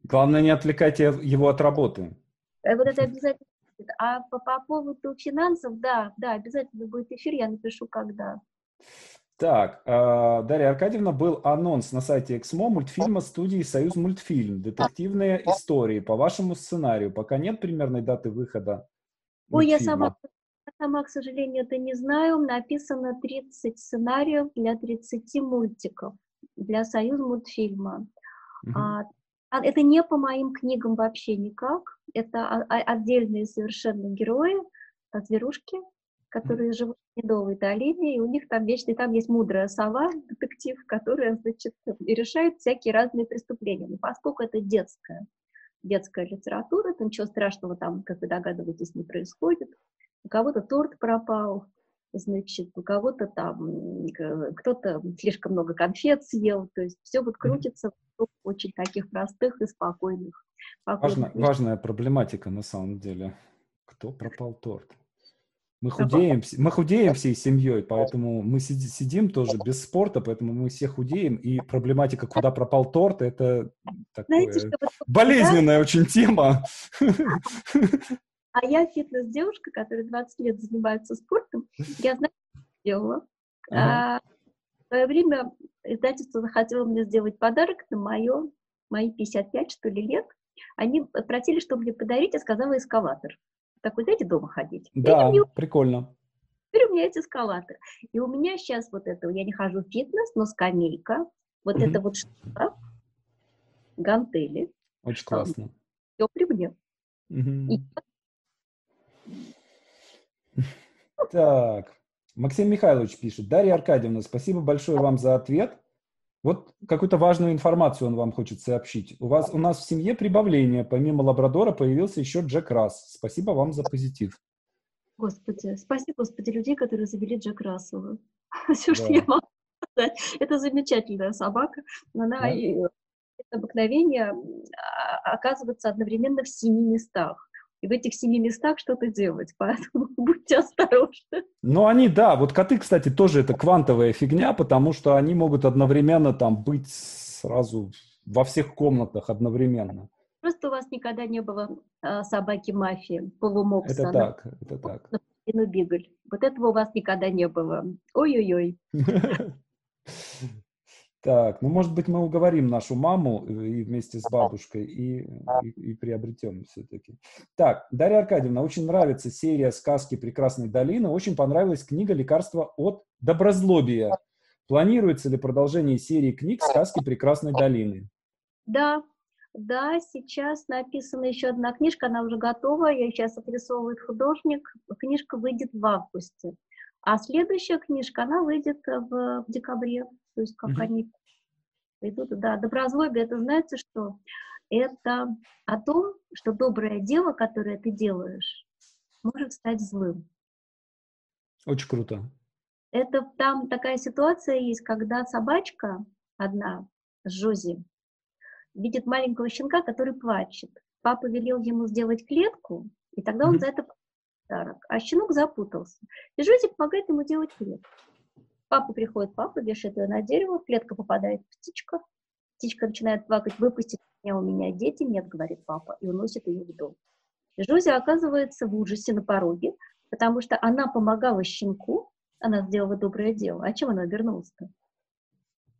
Главное, не отвлекайте его от работы. Э, вот это обязательно. А по, по поводу финансов, да, да, обязательно будет эфир, я напишу, когда. Так, э, Дарья Аркадьевна, был анонс на сайте Эксмо мультфильма студии «Союз мультфильм». Детективные истории по вашему сценарию. Пока нет примерной даты выхода Ой, я сама сама, к сожалению, это не знаю. Написано 30 сценариев для 30 мультиков, для Союз мультфильма. А, это не по моим книгам вообще никак. Это отдельные совершенно герои, зверушки, которые живут в Медовой долине, и у них там вечно, там есть мудрая сова, детектив, которая, значит, решает всякие разные преступления. Но поскольку это детская, детская литература, то ничего страшного там, как вы догадываетесь, не происходит у кого-то торт пропал, значит, у кого-то там, кто-то слишком много конфет съел, то есть все вот крутится в очень таких простых и спокойных. Важно, важная проблематика на самом деле. Кто пропал торт? Мы худеем, мы худеем всей семьей, поэтому мы сидим тоже без спорта, поэтому мы все худеем, и проблематика, куда пропал торт, это такое Знаете, болезненная очень тема. А я фитнес-девушка, которая 20 лет занимается спортом. Я знаю, что делала. Ага. А, в свое время издательство захотело мне сделать подарок на мое, мои 55, что ли, лет. Они просили, что мне подарить, я сказала эскалатор. Такой, знаете, дома ходить. Да, мне... прикольно. Теперь у меня есть эскалатор. И у меня сейчас вот это, я не хожу в фитнес, но скамейка, вот mm это вот штука, гантели. Очень классно. Все при мне. И так, Максим Михайлович пишет. Дарья Аркадьевна, спасибо большое вам за ответ. Вот какую-то важную информацию он вам хочет сообщить. У, вас, у нас в семье прибавление. Помимо лабрадора появился еще Джек Расс. Спасибо вам за позитив. Господи, спасибо, Господи, людей, которые завели Джек Рассела. Все, да. что я могу Это замечательная собака. Она да? обыкновение а, оказываться одновременно в семи местах и в этих семи местах что-то делать, поэтому будьте осторожны. Ну, они, да, вот коты, кстати, тоже это квантовая фигня, потому что они могут одновременно там быть сразу во всех комнатах одновременно. Просто у вас никогда не было э, собаки-мафии, полумопса. Это так, это так. Ну, бигль. Вот этого у вас никогда не было. Ой-ой-ой. Так, ну, может быть, мы уговорим нашу маму э, и вместе с бабушкой и, и, и приобретем все-таки. Так, Дарья Аркадьевна, очень нравится серия сказки «Прекрасной долины». Очень понравилась книга «Лекарство от доброзлобия». Планируется ли продолжение серии книг «Сказки Прекрасной долины»? Да, да, сейчас написана еще одна книжка, она уже готова, ее сейчас отрисовывает художник. Книжка выйдет в августе. А следующая книжка, она выйдет в, в декабре, то есть как mm-hmm. они идут. Да, доброзлобие, это знаете что? Это о том, что доброе дело, которое ты делаешь, может стать злым. Очень круто. Это там такая ситуация есть, когда собачка одна, Жози, видит маленького щенка, который плачет. Папа велел ему сделать клетку, и тогда он mm-hmm. за это подарок. А щенок запутался. И Жози помогает ему делать клетку. Папа приходит, папа вешает ее на дерево, в клетку попадает птичка. Птичка начинает плакать, выпустит меня, у меня дети. Нет, говорит папа, и уносит ее в дом. Жози оказывается в ужасе на пороге, потому что она помогала щенку, она сделала доброе дело. А чем она обернулась-то?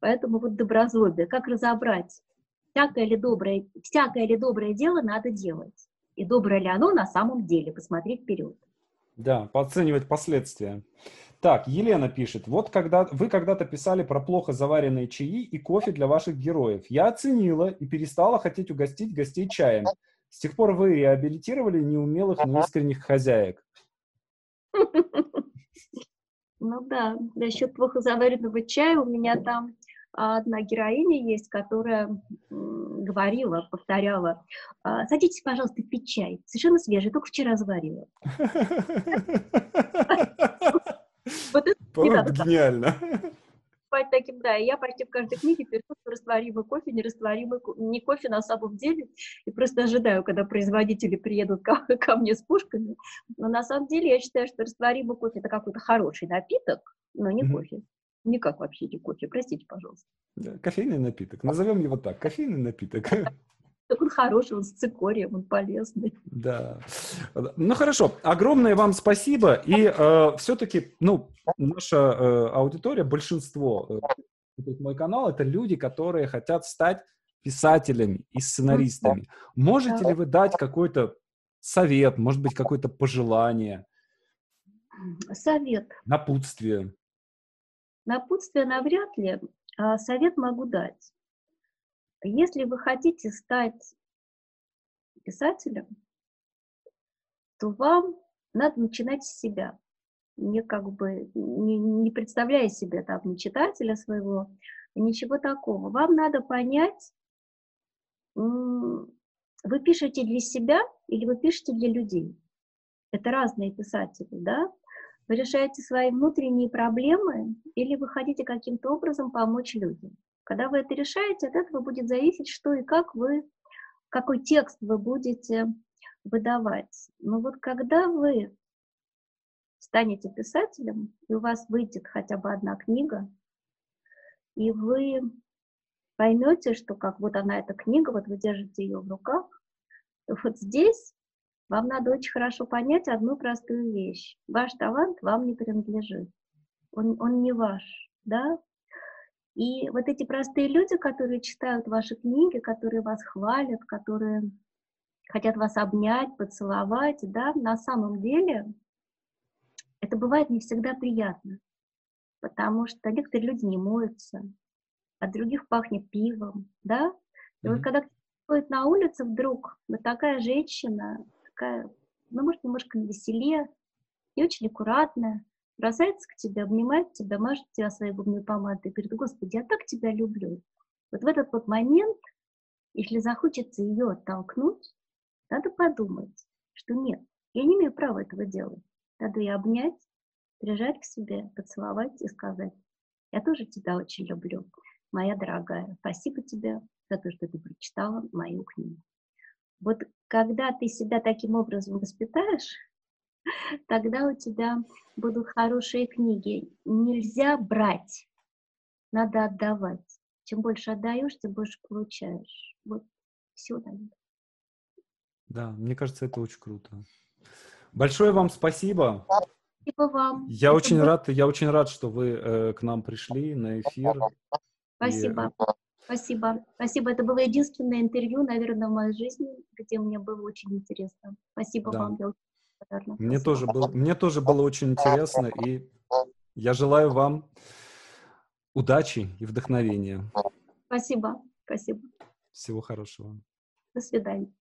Поэтому вот доброзлобие. Как разобрать? Всякое ли доброе, всякое ли доброе дело надо делать? И доброе ли оно на самом деле? Посмотреть вперед. Да, оценивать последствия. Так, Елена пишет, вот когда вы когда-то писали про плохо заваренные чаи и кофе для ваших героев. Я оценила и перестала хотеть угостить гостей чаем. С тех пор вы реабилитировали неумелых, но искренних хозяек. Ну да, насчет плохо заваренного чая у меня там одна героиня есть, которая говорила, повторяла, «А, садитесь, пожалуйста, пить чай, совершенно свежий, только вчера заварила. Вот это гениально. Спать таким, да, и я почти в каждой книге пишу растворимый кофе, нерастворимый, не кофе на самом деле, и просто ожидаю, когда производители приедут ко, ко мне с пушками, но на самом деле я считаю, что растворимый кофе это какой-то хороший напиток, но не кофе. Никак вообще не кофе, простите, пожалуйста. Да, кофейный напиток. Назовем его так, кофейный напиток. Так он хороший, он с цикорием, он полезный. Да. Ну хорошо, огромное вам спасибо. И э, все-таки, ну, наша э, аудитория, большинство, э, мой канал, это люди, которые хотят стать писателями и сценаристами. Можете ли вы дать какой-то совет, может быть, какое-то пожелание? Совет. Напутствие. Напутствие навряд ли, а совет могу дать. Если вы хотите стать писателем, то вам надо начинать с себя. Не как бы не, не представляя себе там не читателя своего, ничего такого. Вам надо понять, вы пишете для себя или вы пишете для людей. Это разные писатели, да? Вы решаете свои внутренние проблемы или вы хотите каким-то образом помочь людям. Когда вы это решаете, от этого будет зависеть, что и как вы, какой текст вы будете выдавать. Но вот когда вы станете писателем, и у вас выйдет хотя бы одна книга, и вы поймете, что как вот она, эта книга, вот вы держите ее в руках, то вот здесь вам надо очень хорошо понять одну простую вещь. Ваш талант вам не принадлежит. Он, он не ваш, да? И вот эти простые люди, которые читают ваши книги, которые вас хвалят, которые хотят вас обнять, поцеловать, да, на самом деле это бывает не всегда приятно, потому что некоторые люди не моются, от других пахнет пивом, да. И mm-hmm. вот когда ходит на улице вдруг вот такая женщина такая, ну, может, немножко на веселе и очень аккуратная, бросается к тебе, обнимает тебя, мажет тебя своей губной помадой и говорит, Господи, я так тебя люблю. Вот в этот вот момент, если захочется ее оттолкнуть, надо подумать, что нет, я не имею права этого делать. Надо ее обнять, прижать к себе, поцеловать и сказать, Я тоже тебя очень люблю, моя дорогая. Спасибо тебе за то, что ты прочитала мою книгу. Вот когда ты себя таким образом воспитаешь, тогда у тебя будут хорошие книги. Нельзя брать, надо отдавать. Чем больше отдаешь, тем больше получаешь. Вот все, наверное. Да, мне кажется, это очень круто. Большое вам спасибо. Спасибо вам. Я это очень был... рад, я очень рад, что вы э, к нам пришли на эфир. Спасибо. И... Спасибо. Спасибо. Это было единственное интервью, наверное, в моей жизни, где мне было очень интересно. Спасибо да. вам. Я благодарна. Мне тоже, было, мне тоже было очень интересно, и я желаю вам удачи и вдохновения. Спасибо. Спасибо. Всего хорошего. До свидания.